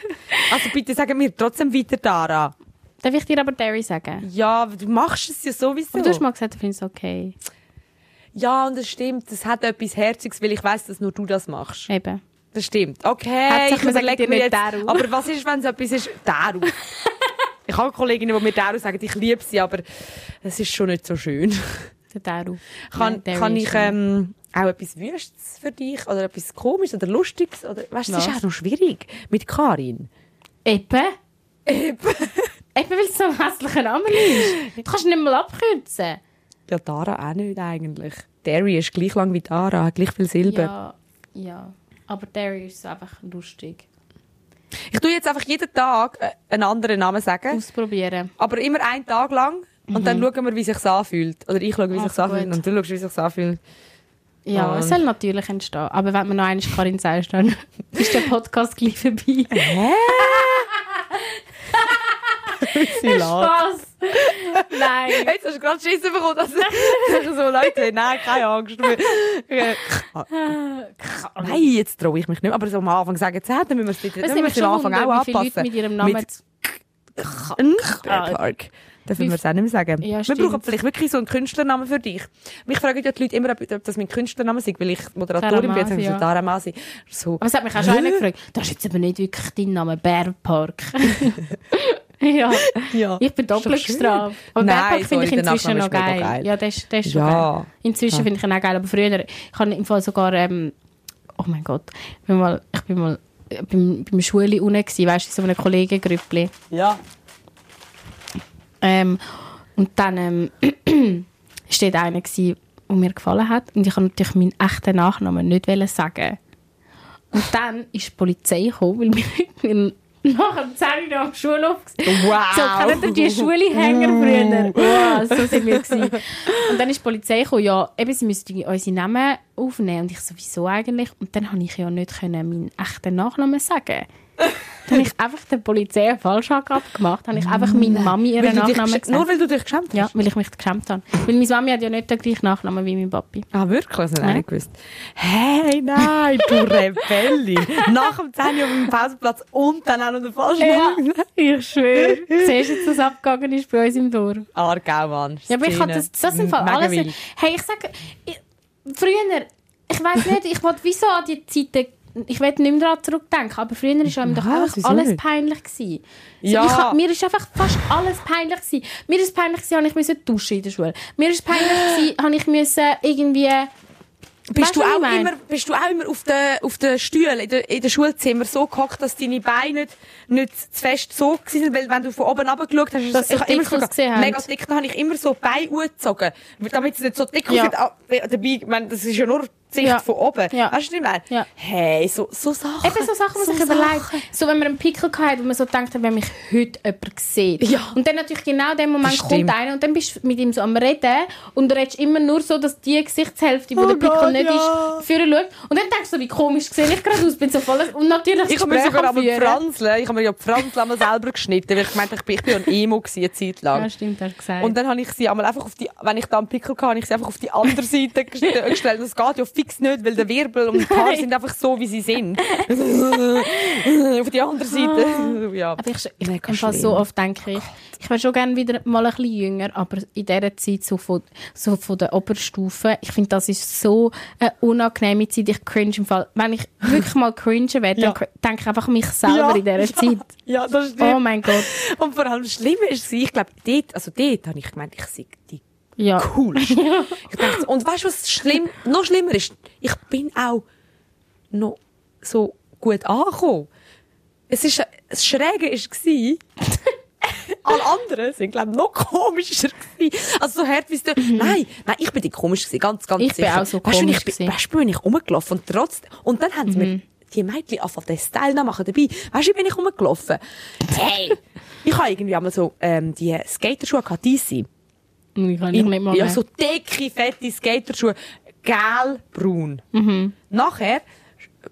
Also bitte sagen wir trotzdem weiter, Dara. Darf ich dir aber Derry sagen? Ja, du machst es ja sowieso. Aber du hast mal gesagt, du findest es okay. Ja, und das stimmt. Das hat etwas Herziges, weil ich weiß, dass nur du das machst. Eben. Das stimmt. Okay, Hauptsache, ich überlege mir jetzt. Daru. Aber was ist, wenn es etwas ist? Daru. *laughs* ich habe Kolleginnen, die mir Daru sagen, ich liebe sie, aber es ist schon nicht so schön. Der Daru. Kann, Derry kann ich ähm, auch etwas Wüstes für dich? Oder etwas Komisches oder Lustiges? Oder, weißt du, das ist auch noch schwierig. Mit Karin. Eben. Eben. Eben, weil es so ein hässlicher Name ist. Du kannst nicht mal abkürzen. Ja, Dara auch nicht eigentlich. Derry ist gleich lang wie Dara, hat gleich viel Silber. Ja, ja. Aber Derry ist so einfach lustig. Ich tue jetzt einfach jeden Tag äh, einen anderen Namen sagen, Ausprobieren. aber immer einen Tag lang und dann schauen wir, wie sich anfühlt. Oder ich schaue, wie sich anfühlt und du schaust, wie sich anfühlt. Ja, es soll natürlich entstehen. Aber wenn man noch einmal Karin dann *laughs* ist der Podcast gleich vorbei. Sie lacht. Spaß! Nein. Jetzt hast du gerade Schissen bekommen, dass ich *laughs* so Leute, nein, keine Angst. Nein, jetzt traue ich mich nicht mehr. Aber so am Anfang sagen, sie, dann müssen wir es bitte- dann müssen wir am Anfang auch anpassen. Leute mit ihrem Namen... Mit Park. Dürfen wir es auch nicht mehr sagen. Ja, wir stimmt. brauchen vielleicht wirklich so einen Künstlernamen für dich. Mich fragen ja die Leute immer, ob ob das mein Künstlernamen ist, weil ich Moderatorin bin. Jetzt ja. Taramasi. So. Aber es hat mich auch schon einer gefragt, das ist jetzt aber nicht wirklich dein Name, Bärpark. *laughs* *laughs* ja, Ja. ich bin doppelt gestraft. Aber Nein, finde ich inzwischen noch geil. geil. Ja, das, ist- das ist schon Ja. geil. Inzwischen Ja. finde ich ihn auch geil, aber früher, ich habe im Fall sogar, ähm, oh mein Gott, ich bin mal, ich bin mal beim, beim Schule unten gewesen, weißt du, so einem Kollegengrüppli. Ja. Ähm, und dann ähm, *clears throat* steht einer, gewesen, der mir gefallen hat. Und ich habe natürlich meinen echten Nachnamen nicht sagen. Und dann ist die Polizei gekommen, weil *laughs* wir nach dem 10 Uhr am Schulhof. Wow. So, kennt ihr die Schulhänger früher? Wow, so sind wir gewesen. Und dann ist die Polizei gekommen, ja, eben, sie müssten unsere Namen aufnehmen. Und ich so, wieso eigentlich? Und dann konnte ich ja nicht können meinen echten Nachnamen sagen. *laughs* Dann habe ich einfach der Polizei einen Falschangabe gemacht. Dann habe ich einfach meiner Mami ihren Nachnamen gesagt. Nur weil du dich geschämt hast? Ja, weil ich mich geschämt habe. Weil meine Mami hat ja nicht den gleichen Nachnamen wie mein Papi. Ah, wirklich? Das habe ich Ja. nicht gewusst. Hey, nein, du *laughs* Rebelli. Nach dem 10 Uhr auf dem Pausenplatz und dann auch noch der falsche Name. ich schwöre. Siehst du, jetzt, was abgegangen ist bei uns im Dorf? Aargau, Mann. Ja, aber ich habe das, das sind Fall alles. Hey, ich sage, früher, ich weiß nicht, ich wollte wieso an die Zeiten, ich will nicht mehr daran zurückdenken, aber früher war einem doch einfach alles nicht? peinlich. Gewesen. So, Ja. hab, mir ist einfach fast alles peinlich gewesen. Mir ist peinlich gewesen, ich müssen duschen in der Schule. Mir ist peinlich *gasps* gewesen, habe ich müssen irgendwie... Bist Weißt du, auch immer, bist du auch immer auf den, auf den Stühlen in der, in Schulzimmer so gehockt, dass deine Beine nicht, nicht zu fest so waren? Weil wenn du von oben runtergeschaut hast, Dass ich immer so, mega dick, dann habe ich immer so Beine hochgezogen. Damit sie nicht so dick Ja. aussehen. Ah, Dabei, ich meine, das ist ja nur Sicht Ja. von oben. Ja. Weißt du nicht mehr? Ja. Hey, so, so Sachen. Eben so Sachen, die man sich So überlegt. Sachen. So, wenn man einen Pickel hatte, wo man so denkt, wenn mich heute jemand sieht. Ja. Und dann natürlich genau in dem Moment kommt einer und dann bist du mit ihm so am Reden und du redest immer nur so, dass die Gesichtshälfte, wo Oh der Pickel Gott, nicht ja. ist, führen schaut. Und dann denkst du so, wie komisch sehe ich gerade aus, bin so voll und natürlich Ich habe mir sogar am. Franzle, ich habe mir ja die Franzle einmal selber geschnitten, weil ich meinte, ich bin, ich bin ein Emo gewesen, eine Zeit lang. Ja, stimmt, hast du gesagt. Und dann habe ich sie einmal einfach auf die, wenn ich da einen Pickel hatte, habe ich sie einfach auf die andere Seite gest- *laughs* gestellt. Das geht ja fix nicht, weil der Wirbel und die *laughs* Haare sind einfach so, wie sie sind. *laughs* auf die andere Seite. Ja. aber ich, ich Fall schlimm. so oft denke ich, ich wäre schon gerne wieder mal ein bisschen jünger, aber in dieser Zeit so von, so von der Oberstufe, ich finde, das ist so eine unangenehme Zeit. Ich cringe im Fall. Wenn ich wirklich mal cringe werde, Ja. dann denke ich einfach mich selber in dieser *laughs* Zeit. Ja, das Oh mein Gott. Und vor allem das Schlimme ist, sie, ich glaube, dort, also dort habe ich gemeint, ich sei die Ja. coolste. *laughs* ich dachte, und weißt du, was schlimm, noch schlimmer ist? Ich bin auch noch so gut angekommen. Es ist, das Schräge war, *laughs* alle anderen sind, glaube ich, noch komischer gewesen. Also so hart wie es du. Nein, nein, ich bin die komisch gewesen, ganz, ganz Mhm. Ich bin sicher. auch so weißt, du, komisch ich bin, weißt du, bin ich rumgelaufen und trotzdem, und dann haben sie Mhm. mir die Mädchen angefangen, den Style machen dabei. Weißt du, wie bin ich rumgelaufen? Hey! ich habe irgendwie einmal so, ähm, die Skaterschuhe gehabt, DC. Ich kann ich nicht mal ja, mehr. so dicke, fette Skaterschuhe. Gel-braun. Mhm. Nachher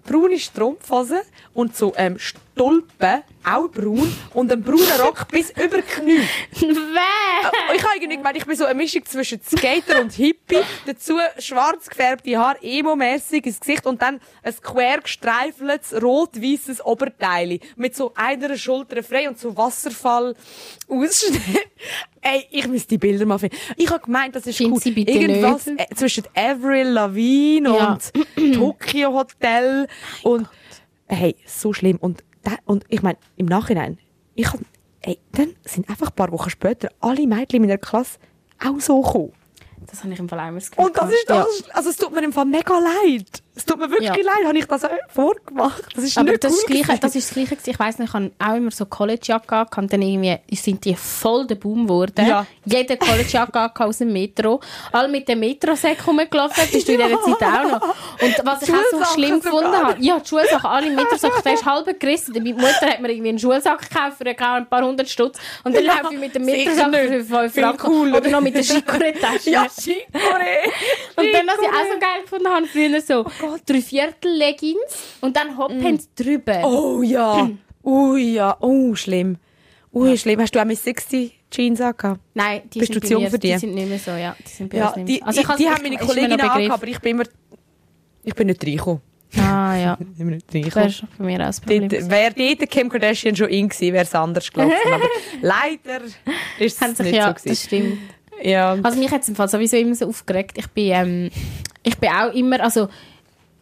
braune Strumpfhose und so ähm, Stulpen, auch braun. Und ein brauner Rock bis über die Knie. Wer? Ich habe irgendwie gemeint, ich bin so eine Mischung zwischen Skater und Hippie. Dazu schwarz gefärbte Haare, emo-mässig ins Gesicht und dann ein quer gestreifeltes, rot-weißes Oberteil. Mit so einer Schulter frei und so Wasserfall Ausschnitt. *laughs* Ey, ich muss die Bilder mal finden. Ich habe gemeint, das ist Find cool. sie bitte Irgendwas nicht. äh, zwischen Avril Lavigne Ja. und Tokyo Hotel und hey, so schlimm. Und, da, und ich meine, im Nachhinein, ich hab, ey, dann sind einfach ein paar Wochen später alle Mädchen in meiner Klasse auch so gekommen. Das habe ich im Fall einmal Gefühl Und das ist das, also es tut mir im Fall mega leid. Es tut mir wirklich Ja. leid, habe ich das auch vorgemacht. Das ist Aber nicht das, cool ist das, Gleiche, das ist das Gleiche. Ich weiss noch, ich habe auch immer so Collegejacke gehabt. und Dann irgendwie sind die voll der Boom geworden. Ja. Jeder Collegejacke *laughs* aus dem Metro. Alle mit dem Metrosäck rumgelaufen. Bist du in dieser Zeit auch noch. Und was ich auch so schlimm gefunden habe, ja, die Schulsachen, alle im Metrosack, der ist halb gerissen. Meine Mutter hat mir irgendwie einen Schulsack gekauft für ein paar hundert Stutz. Und dann laufe ich mit dem Metrosack nicht. für 5 Viel Franken. cooler. Oder noch mit der Chicorée-Tasche. *laughs* Ja, Chicorée. Und dann, was ich auch so geil gefunden habe, früher so Oh drei Viertel Leggings und dann Hoppants drüber. Oh ja. Ui *clears throat* ja. Oh, schlimm. Ui, schlimm. Hast du auch mit 60 Jeans angehabt? Nein, die Bist sind du bei zu jung mir, für die? Die sind nicht mehr so, ja. Die sind bei Ja, die, mehr so. Also die, ich die haben meine Begriff. angehabt, aber ich bin immer... Ich bin nicht reingekommen. Ah, ja. *laughs* Ich Das ist bei mir das Problem. Dort, wäre dort Kim Kardashian schon in gewesen, wäre es anders gelaufen. Aber *laughs* leider ist es nicht ja, so das gewesen. stimmt. Ja. Also mich hat es im Fall sowieso immer so aufgeregt. Ich bin, ähm, ich bin auch immer, also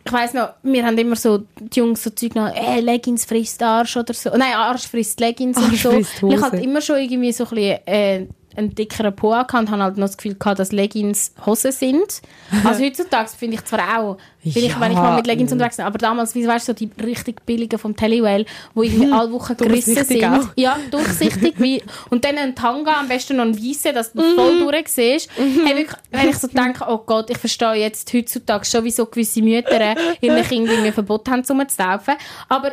ich weiss noch, wir haben immer so die Jungs so Zeug noch, äh, Leggings frisst Arsch oder so. Nein, Arsch frisst Leggings und Arsch so. frisst Und ich Hose. hatte immer schon irgendwie so ein bisschen, äh, einen dickeren Po und habe halt noch das Gefühl gehabt, dass Leggings Hosen sind. Also *laughs* heutzutage finde ich zwar auch, bin ich, Ja. wenn ich mal mit Leggings unterwegs bin, aber damals, wie weißt du, so die richtig billigen vom Tellywell, wo irgendwie *laughs* alle Wochen gerissen sind. auch. Ja, durchsichtig. wie, und dann ein Tanga, am besten noch ein weißer, dass du Mhm. voll durch siehst. Hey, wirklich, wenn ich so denke, oh Gott, ich verstehe jetzt heutzutage schon, wieso gewisse Mütter *laughs* ihren Kindern irgendwie verboten haben, um zu taufen. Aber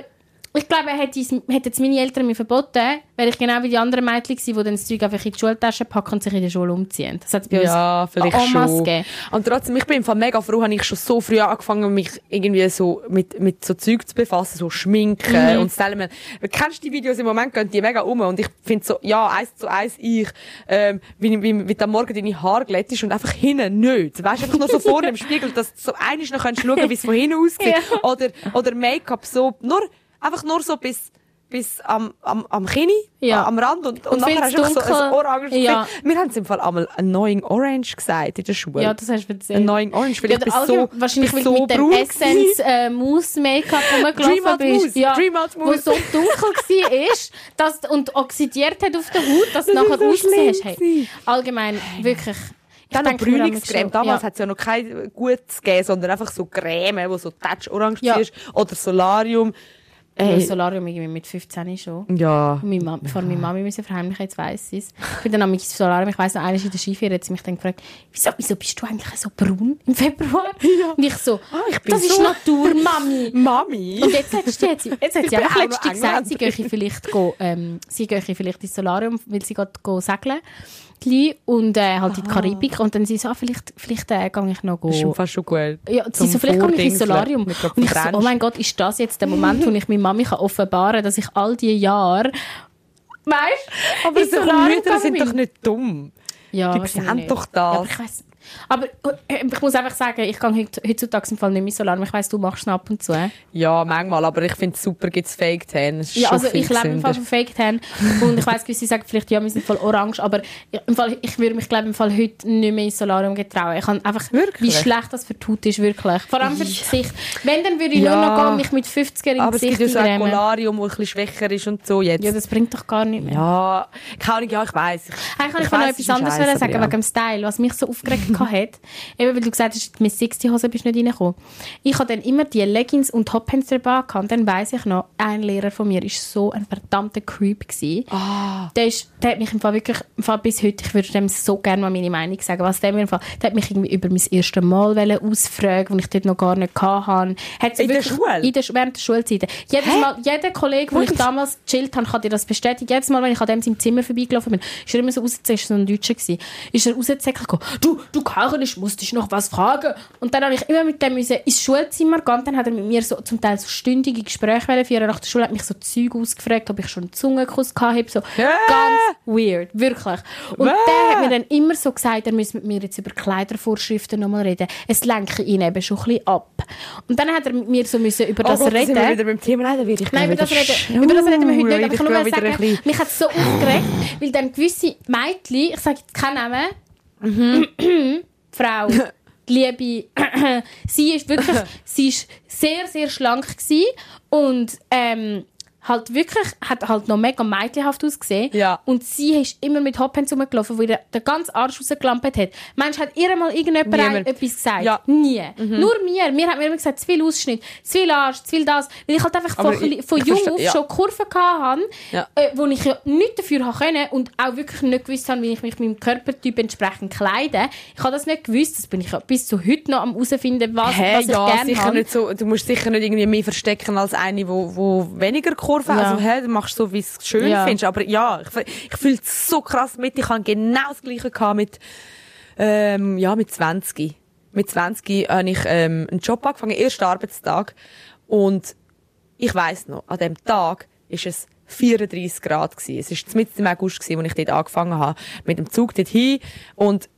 ich glaube, hätte es- hätten jetzt meine Eltern mir verboten, wäre ich genau wie die anderen Mädchen gewesen, die dann das Zeug einfach in die Schultasche packen und sich in der Schule umziehen. Das hat bei Ja, uns vielleicht Omas schon. gegeben. Und trotzdem, ich bin im Fall mega froh, habe ich schon so früh angefangen, mich irgendwie so mit, mit so Zeug zu befassen, so Schminken Mhm. und Stylen. Kennst du die Videos im Moment, gehen die mega um und ich finde so, ja, eins zu eins ich, ähm, wie, wie, wie am Morgen deine Haare glättest und einfach hinten nicht. Weißt du, einfach nur so vorne im Spiegel, dass du so einiges noch kannst schauen, *laughs* wie es von hinten aussieht. Oder, oder Make-up so, nur, einfach nur so bis, bis am, am, am Kinn, Ja. am Rand und, und, Und nachher hast du so ein oranges Ja. Wir haben es im Fall einmal annoying orange gesagt in der Schule. Ja, das hast du erzählt. Annoying orange, weil Ja, ich bin allgemein- so, wahrscheinlich, weil so du mit dem Essence äh, Mousse Make-up rumgelaufen bist. Ja, Dream Out Mousse. so dunkel war ist dass, und oxidiert hat auf der Haut, dass du Das ist nachher so ausgesehen hast. Hey, allgemein, wirklich. Ich Dann noch schon, Damals ja. hat es ja noch kein gutes gegeben, sondern einfach so Creme, wo so Touch orange Ja. ist. Oder Solarium. Ja, Ey, Solarium irgendwie mit 15 schon. ja. Meine Mama, Von meiner Mami müssen verheimlichen, jetzt weiss sie es. Ich bin dann am Solarium, ich weiss noch, eines in der Skiferie hat sie mich dann gefragt, wieso, wieso bist du eigentlich so braun im Februar? *laughs* Und ich so, Ah, ich bin das ist so- Natur, *laughs* Mami. Mami. Und jetzt hat sie, jetzt, hat Ich sie einfach auch letztens gesagt, sie gehe vielleicht, go, ähm, sie gehe vielleicht ins Solarium, weil sie geht go segeln gleich und äh, halt in die Karibik. Und dann sie so, ah, vielleicht, vielleicht äh, gehe ich noch go. Das ist fast schon gut. Ja, sie so, vielleicht komme ich ins. Solarium. Und ich so, oh mein Gott, ist das jetzt der Moment, wo ich meiner Mami kann offenbaren kann, dass ich all diese Jahre, weißt Aber ins so Mütter sind doch nicht dumm. Ja, Die sehen doch das. Ja, aber ich. Aber äh, ich muss einfach sagen, ich gehe heut- heutzutage im Fall nicht mehr ins Solarium. Ich weiss, du machst es ab und zu. Ja, manchmal. Aber ich finde es super, gibt es Fake Tan. Ja, also ich lebe im Fall von Fake Tan und ich weiss, gewisse sagen vielleicht, ja, wir sind voll orange, aber im Fall, ich würde mich, glaube im Fall heute nicht mehr ins Solarium getrauen. Ich habe einfach, Wirklich? wie schlecht das für die Haut ist, wirklich. Vor allem für das Gesicht. Wenn, dann würde ich Ja. nur noch gehen, mich mit 50er ins Aber es Gesicht gibt ja so ein. Polarium, das ein bisschen schwächer ist und so jetzt. Ja, das bringt doch gar nicht mehr. Ja, keine Ahnung, ja, ich weiss. Eigentlich kann ich, ich noch etwas es anderes sagen, aber wegen dem Style, was mich so aufgeregt hat. Eben, weil du gesagt hast, mit 60 Hose bist du nicht reingekommen. Ich habe dann immer die Leggings und Toppants dabei gehabt. Und dann weiss ich noch, ein Lehrer von mir war so ein verdammter Creep. Gewesen. Ah. Der, ist, der hat mich im Fall wirklich, im Fall bis heute, ich würde dem so gerne mal meine Meinung sagen, was der mir im Fall, der hat mich irgendwie über mein erstes Mal ausfragen, das ich dort noch gar nicht hatte. Hat In der Schule? In der, während der Schulzeit. Jedes Mal, jeder Kollege, wo ich damals gechillt habe, kann dir das bestätigen. Jedes Mal, wenn ich an dem seinem Zimmer vorbeigelaufen bin, ist er immer so rausgezogen, so ein Deutscher gewesen, ist er rausgezogen, gekommen, du, du Karin, musst dich noch was fragen. Und dann habe ich immer mit dem ins Schulzimmer gehen. Dann hat er mit mir so, zum Teil so stündige Gespräche führen. Nach der Schule hat mich so Zeug ausgefragt, ob ich schon einen Zungenkuss gehabt habe. So Ja. ganz weird, wirklich. Und Bäh. der hat mir dann immer so gesagt, er müsse mit mir jetzt über Kleidervorschriften nochmal reden. Es lenke ihn eben schon ein bisschen ab. Und dann hat er mit mir so müssen über Oh das Gott, reden. sind wir wieder beim Thema. Nein, ich Nein, über das, reden, über das reden wir heute nicht. Aber ich kann nur sagen, mich hat es so aufgeregt, weil dann gewisse Mädchen, ich sage jetzt keinen Namen. *clears throat* Frau, *laughs* die liebe, *clears throat* sie ist wirklich, *laughs* sie ist sehr, sehr schlank gewesen und ähm, halt wirklich, hat halt noch mega mädchenhaft ausgesehen. Ja. Und sie ist immer mit Hophands rumgelaufen, wo ihr den ganzen Arsch rausgelampt hat. Mensch, hat ihr mal irgendjemand Niemand. etwas gesagt? Ja. Nie. Nur mir. Mir hat mir immer gesagt, zu viel Ausschnitt, zu viel Arsch, zu viel das. Weil ich halt einfach Aber von, ich- von ich jung verstehe- auf ja. schon Kurven hatte, Ja. äh, wo ich ja nichts dafür haben können und auch wirklich nicht gewusst habe, wie ich mich meinem Körpertyp entsprechend kleide. Ich habe das nicht gewusst. Das bin ich bis zu heute noch am herausfinden, was, Hä, was ich ja, gerne sicher habe. nicht so, du musst sicher nicht irgendwie mehr verstecken als eine, wo, wo weniger Kurven Ja. Also, hä, du machst so, wie es schön Ja. findest. Aber ja, ich, ich fühle es so krass mit. Ich hatte genau das Gleiche gehabt mit, ähm, ja, mit 20. Mit 20 habe ich ähm, einen Job angefangen, ersten Arbeitstag. Und ich weiss noch, an dem Tag ist es 34 Grad gewesen. Es ist mitten im August gewesen, als ich dort angefangen habe, mit dem Zug dorthin. Und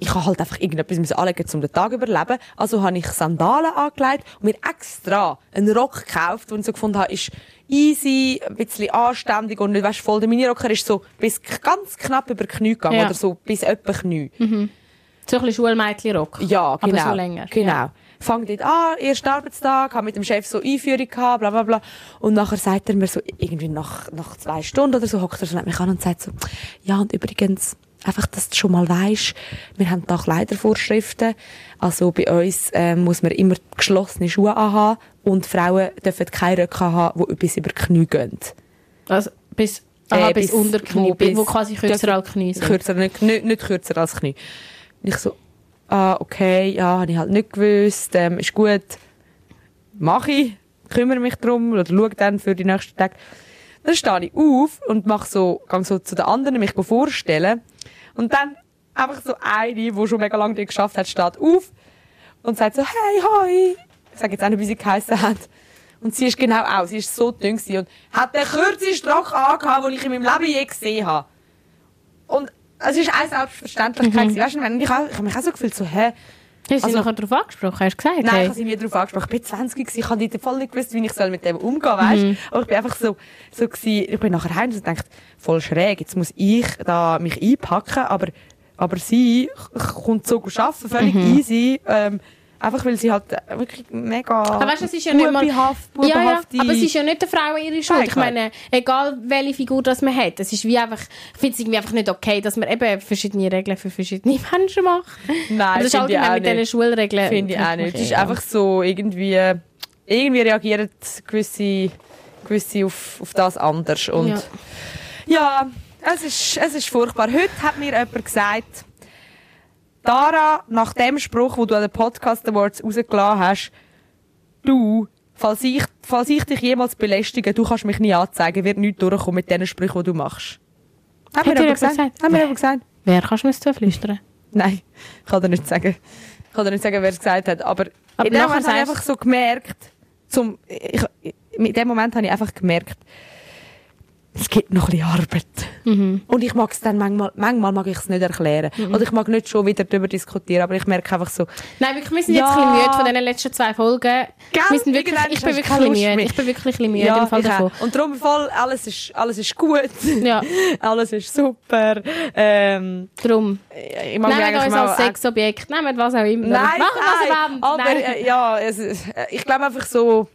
ich habe halt einfach irgendetwas anlegen, um den Tag zu überleben. Also habe ich Sandalen angelegt und mir extra einen Rock gekauft, den ich so gefunden habe, ist easy, ein bisschen anständig und nicht, weißt, voll der Minirocker ist so bis ganz knapp über die Knie gegangen Ja. oder so bis etwa Knie. So ein bisschen Schulmädchenrock. Ja, genau. Aber so länger. Genau. Ja. Fang dort an, erster Arbeitstag, habe mit dem Chef so Einführung gehabt, bla, bla, bla. Und nachher sagt er mir so, irgendwie nach, nach zwei Stunden oder so, hockt er so neben mich an und sagt so, ja, und übrigens, einfach, dass du schon mal weisst, wir haben da Kleidervorschriften. Also bei uns ähm, muss man immer geschlossene Schuhe anhaben und Frauen dürfen keine Röcke haben, die bis über die Knie gehen. Also bis, aha, Äh, bis, unter Knie, wo bis, wo bis- quasi kürzer als Knie sind. Kürzer, nicht, nicht, nicht kürzer als Knie. Ich so, ah, okay, ja, habe ich halt nicht gewusst, ähm, ist gut, mache ich, kümmere mich drum oder schaue dann für die nächsten Tage. Dann stehe ich auf und mache so, gehe so zu den anderen, mich vorstellen. Und dann einfach so eine, die schon mega lange dort geschafft hat, steht auf und sagt so, hey, hi. Ich sage jetzt auch nicht, wie sie geheissen hat. Und sie ist genau auch, sie ist so dünn gewesen und hat den kürzesten Rock angehabt, den ich in meinem Leben je gesehen habe. Und es ist eine Selbstverständlichkeit. gewesen. Weißt du, wenn ich, habe mich auch so gefühlt, so, hä? Hast du Also- nachher darauf angesprochen? Hast du gesagt? Nein, ich hey? habe sie nie darauf angesprochen. Ich bin 20 gewesen, ich habe dort voll nicht gewusst, wie ich soll mit dem umgehen weißt? Mhm. Aber ich bin einfach so, so gewesen, ich bin nachher heim und dachte, voll schräg, jetzt muss ich da mich einpacken, aber, aber sie kommt so arbeiten, völlig Mhm. easy, ähm, einfach weil sie halt wirklich mega Aber weißt es ist ja nicht mal... Ja, ja, aber es ist ja nicht der Frau ihre Schuld. Ich meine, egal welche Figur das man hat, es ist wie einfach, ich finde es irgendwie einfach nicht okay, dass man eben verschiedene Regeln für verschiedene *laughs* Menschen macht. Nein, Aber das ist allgemein auch mit diesen. Schulregeln. Finde ich auch nicht. Es ist einfach so, irgendwie, irgendwie reagieren gewisse, gewisse auf, auf das anders. Und Ja. ja, es, ist, es ist furchtbar. Heute hat mir jemand gesagt, Dara, nach dem Spruch, den du an den Podcast Awards rausgelassen hast, du, falls ich, falls ich dich jemals belästige, du kannst mich nie anzeigen, wird nichts durchkommen mit den Sprüchen, die du machst. Dir jemand jemand gesagt? gesagt? Mir Wer? jemand gesagt? Wer kannst du mir das zuflüstern? Nein, ich kann dir nicht sagen. Ich kann dir nicht sagen, wer es gesagt hat. Aber, Aber in dem Moment habe ich einfach so gemerkt, zum, ich, in dem Moment habe ich einfach gemerkt, es gibt noch ein bisschen Arbeit. Mhm. Und ich mag es dann manchmal, manchmal mag ich es nicht erklären. Oder ich mag nicht schon wieder darüber diskutieren, aber ich merke einfach so, Nein, wirklich, wir sind Ja. jetzt ein bisschen müde von diesen letzten zwei Folgen. Gell? Wir sind wirklich, ich bin wirklich müde. Ich bin wirklich ein bisschen müde im Fall davon. auch. Und darum voll, alles ist, alles ist gut. Ja, *laughs* alles ist super. Ähm, darum. ich mag Nehmt eigentlich uns als Sexobjekt, nehmt was auch immer. Nein, Machen was ihr nein, wollt. aber Nein. äh, ja, es, äh, ich glaube einfach so,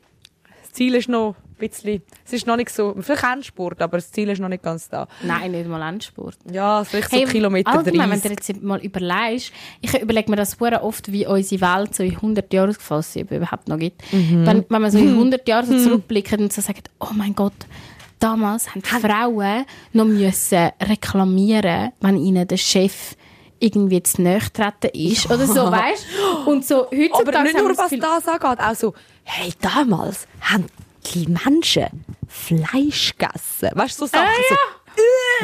das Ziel ist noch bisschen, es ist noch nicht so, vielleicht Endspurt, aber das Ziel ist noch nicht ganz da. Nein, nicht mal Endspurt. Ja, vielleicht so Hey, Kilometer allgemein, wenn 30. du jetzt mal überlegst, ich überlege mir das sehr oft, wie unsere Welt so in 100 Jahren ausgefallen ist, überhaupt noch gibt. Mhm. Wenn, wenn man so in 100 Jahren so zurückblickt und so sagt, oh mein Gott, damals haben die Frauen noch müssen reklamieren, wenn ihnen der Chef irgendwie zu nahe ist *laughs* oder so, weißt Und so heutzutage Aber nicht nur was das angeht, auch so, hey, damals haben die Menschen Fleisch gegessen. Weißt du, so Sachen so,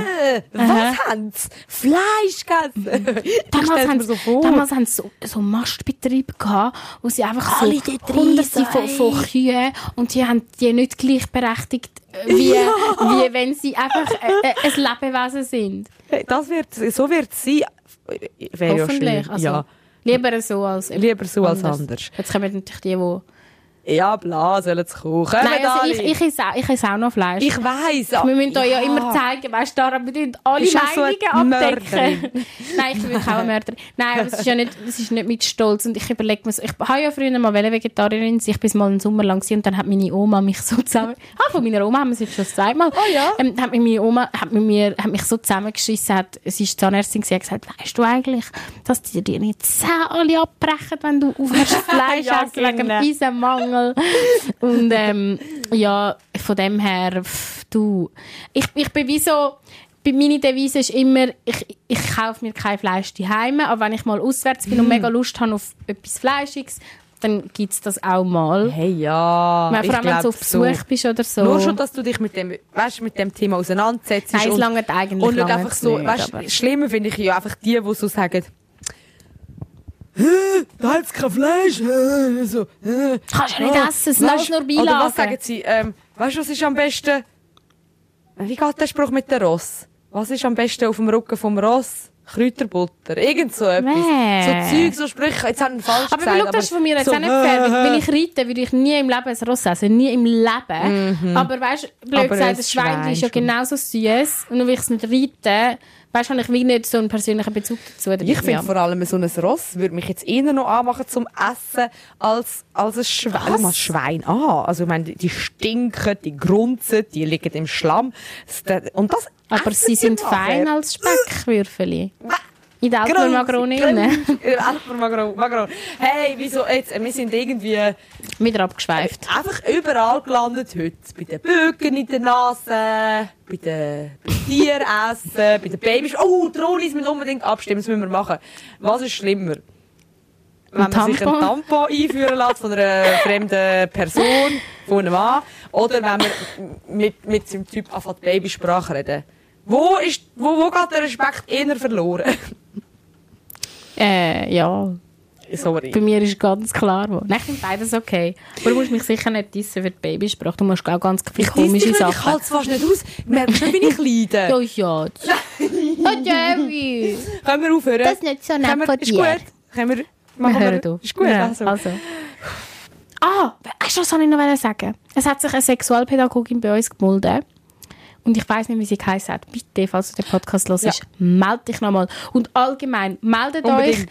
äh, was haben sie? Fleisch gegessen. *laughs* Ich Damals haben, so vor. damals haben sie so, so Mastbetriebe gehabt, wo sie einfach Alle so hunderte von, von Kühen und die haben die nicht gleichberechtigt, äh, wie, wie wenn sie einfach äh, äh, ein Lebewesen sind. Das wird, so wird. Wäre ja Hoffentlich. schön. Also, ja. Lieber so als Lieber so als anders. Jetzt kommen natürlich die, die Ja, bla, sollen sie. Kommen Nein, also ich, ich, esse auch, ich esse auch noch Fleisch. Ich weiss. wir müssen euch ja immer zeigen, weißt du, wir tun alle Ist auch so Meinungen abdecken. *laughs* Nein, ich bin wirklich auch eine Mörderin. Nein, aber es ist ja nicht, es ist nicht mit Stolz. Und ich überlege mir so, ich habe ja früher mal Vegetarierin. Ich bin mal einen Sommer lang und dann hat meine Oma mich so zusammen, ah, von meiner Oma haben wir es jetzt schon zweimal. Oh ja. Ähm, hat mich meine Oma, hat mit mir, hat mich so zusammengeschissen, hat, sie ist Zahnärztin gewesen, hat gesagt, weißt du eigentlich, dass die dir nicht alle abbrechen, wenn du aufhörst *laughs* Fleisch Ja, essen, wegen dem genau. Eisenmangel. Und ähm, ja, von dem her, pff, du, ich, ich bin wie so, bei meine Devise ist immer, ich, ich kaufe mir kein Fleisch daheim, aber wenn ich mal auswärts bin und mega Lust habe auf etwas Fleischiges, dann gibt es das auch mal. Hey, ja. Vor ich allem, wenn du auf Besuch so. bist oder so. Nur schon, dass du dich mit dem, weißt, mit dem Thema auseinandersetzt. Nein, es und, langt eigentlich Und nicht einfach so, nicht, weißt, schlimmer finde ich ja einfach die, die so sagen, «Hä, da hat's kein Fleisch. Hä?» So, «Hä?» Kannst du nicht Ah, essen, es weißt- nur Oder was Beilagen. sagen sie? Ähm, weißt du, was ist am besten? Wie geht der Spruch mit der Ross? Was ist am besten auf dem Rücken vom Ross? Kräuterbutter. Irgend so etwas. Mäh. So Zeug, so Sprüche. Jetzt haben wir falsch Aber gesagt. schau, das ist von mir jetzt so, auch nicht fair. Wenn ich reite, würde ich nie im Leben ein Ross essen. Nie im Leben. Aber weißt du, blöd Mhm. Aber gesagt, ein das Schwein Schwein ist ja genauso süß. Und nur weil ich es nicht reite, weißt du, ich wie nicht so einen persönlichen Bezug dazu. Ich finde vor allem so ein Ross würde mich jetzt eher noch anmachen zum Essen als, als ein Schwein. Ein Schwein an. Also ich meine, die- stinken, die grunzen, die liegen im Schlamm. Und das Aber sie sind fein als Speckwürfeli. In der Grunz, Alpenmagrone grunz, innen. *laughs* Alpenmagrone, Magrone. Hey, wieso jetzt? Wir sind irgendwie Wieder abgeschweift. einfach überall gelandet heute. Bei den Böcken in der Nase, bei den Tieressen, bei den Babys. Oh, die Ronis müssen unbedingt abstimmen, das müssen wir machen. Was ist schlimmer? Wenn man sich einen Tampon? Tampon einführen lässt von einer fremden Person, von einem Mann, oder wenn man mit, mit seinem Typ anfängt Babysprache reden. Wo, ist, wo, wo geht der Respekt eher verloren? Äh, ja. Sorry. Bei mir ist ganz klar wo. Nein, ich finde beides okay. Aber du musst mich sicher nicht dissen für die Babysprache. Du musst auch ganz viele Ich komische Ich Sachen. halte es fast nicht aus. Merkst du wie ich leide? *laughs* Ja, ja. Oh, Jerry. Können wir aufhören? Das ist nicht so nett wir, von ist dir. gut. Können wir, Wir machen hören auf. Ist gut, Ja, also. also. Ah, weißt du, was wollte ich noch sagen? Es hat sich eine Sexualpädagogin bei uns gemeldet. Und ich weiß nicht, wie sie geheißen hat. Bitte, falls du den Podcast hörst, Ja. meld dich nochmal. Und allgemein, meldet Unbedingt. euch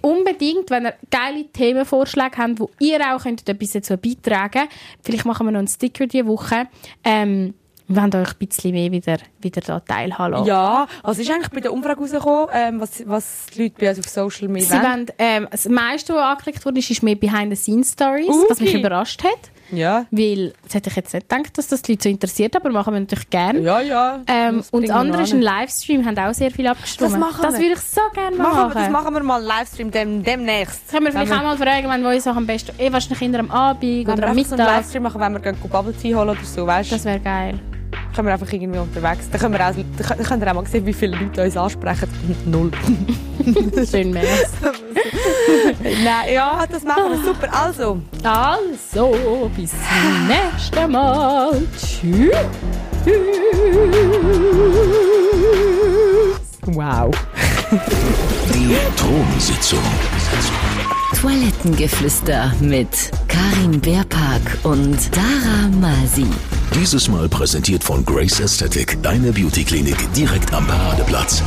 unbedingt, wenn ihr geile Themenvorschläge habt, wo ihr auch könnt etwas dazu beitragen könnt. Vielleicht machen wir noch einen Sticker diese Woche. Ähm, wir wollen euch ein bisschen mehr wieder, wieder da teilhaben lassen. Ja, also ist eigentlich bei der Umfrage rausgekommen, ähm, was, was die Leute bei uns auf Social Media Sie wollen, ähm, das meiste, was angeklickt wurde, ist, mehr Behind-the-Scenes-Stories, was mich Okay. überrascht hat. Ja. Weil, das hätte ich jetzt nicht gedacht, dass das die Leute so interessiert, aber machen wir natürlich gerne. Ja, ja. Ähm, Das und das wir andere ist ein. Livestream, haben auch sehr viel abgestimmt. Das machen Das wir. würde ich so gerne Machen machen. wir, das machen wir mal einen Livestream dem, demnächst. Können wir vielleicht Wenn auch mal fragen, wenn wir uns auch am besten, eh wahrscheinlich eher am Abend wenn oder wir am einfach so einen Mittag. Livestream machen, wenn wir gehen Bubble Tea holen oder so, weißt du? Das wäre geil. Können wir einfach irgendwie unterwegs. Dann können wir auch, dann könnt- könnt ihr auch mal sehen, wie viele Leute uns ansprechen. Null. *laughs* Schön wär's. *laughs* Nein, ja, das machen wir super. Also, Also, bis zum nächsten Mal. Tschüss. wow. Die Thronsitzung. Toilettengeflüster mit Karin Beerpark und Dara Masi. Dieses Mal präsentiert von Grace Aesthetic, deine Beauty-Klinik direkt am Paradeplatz.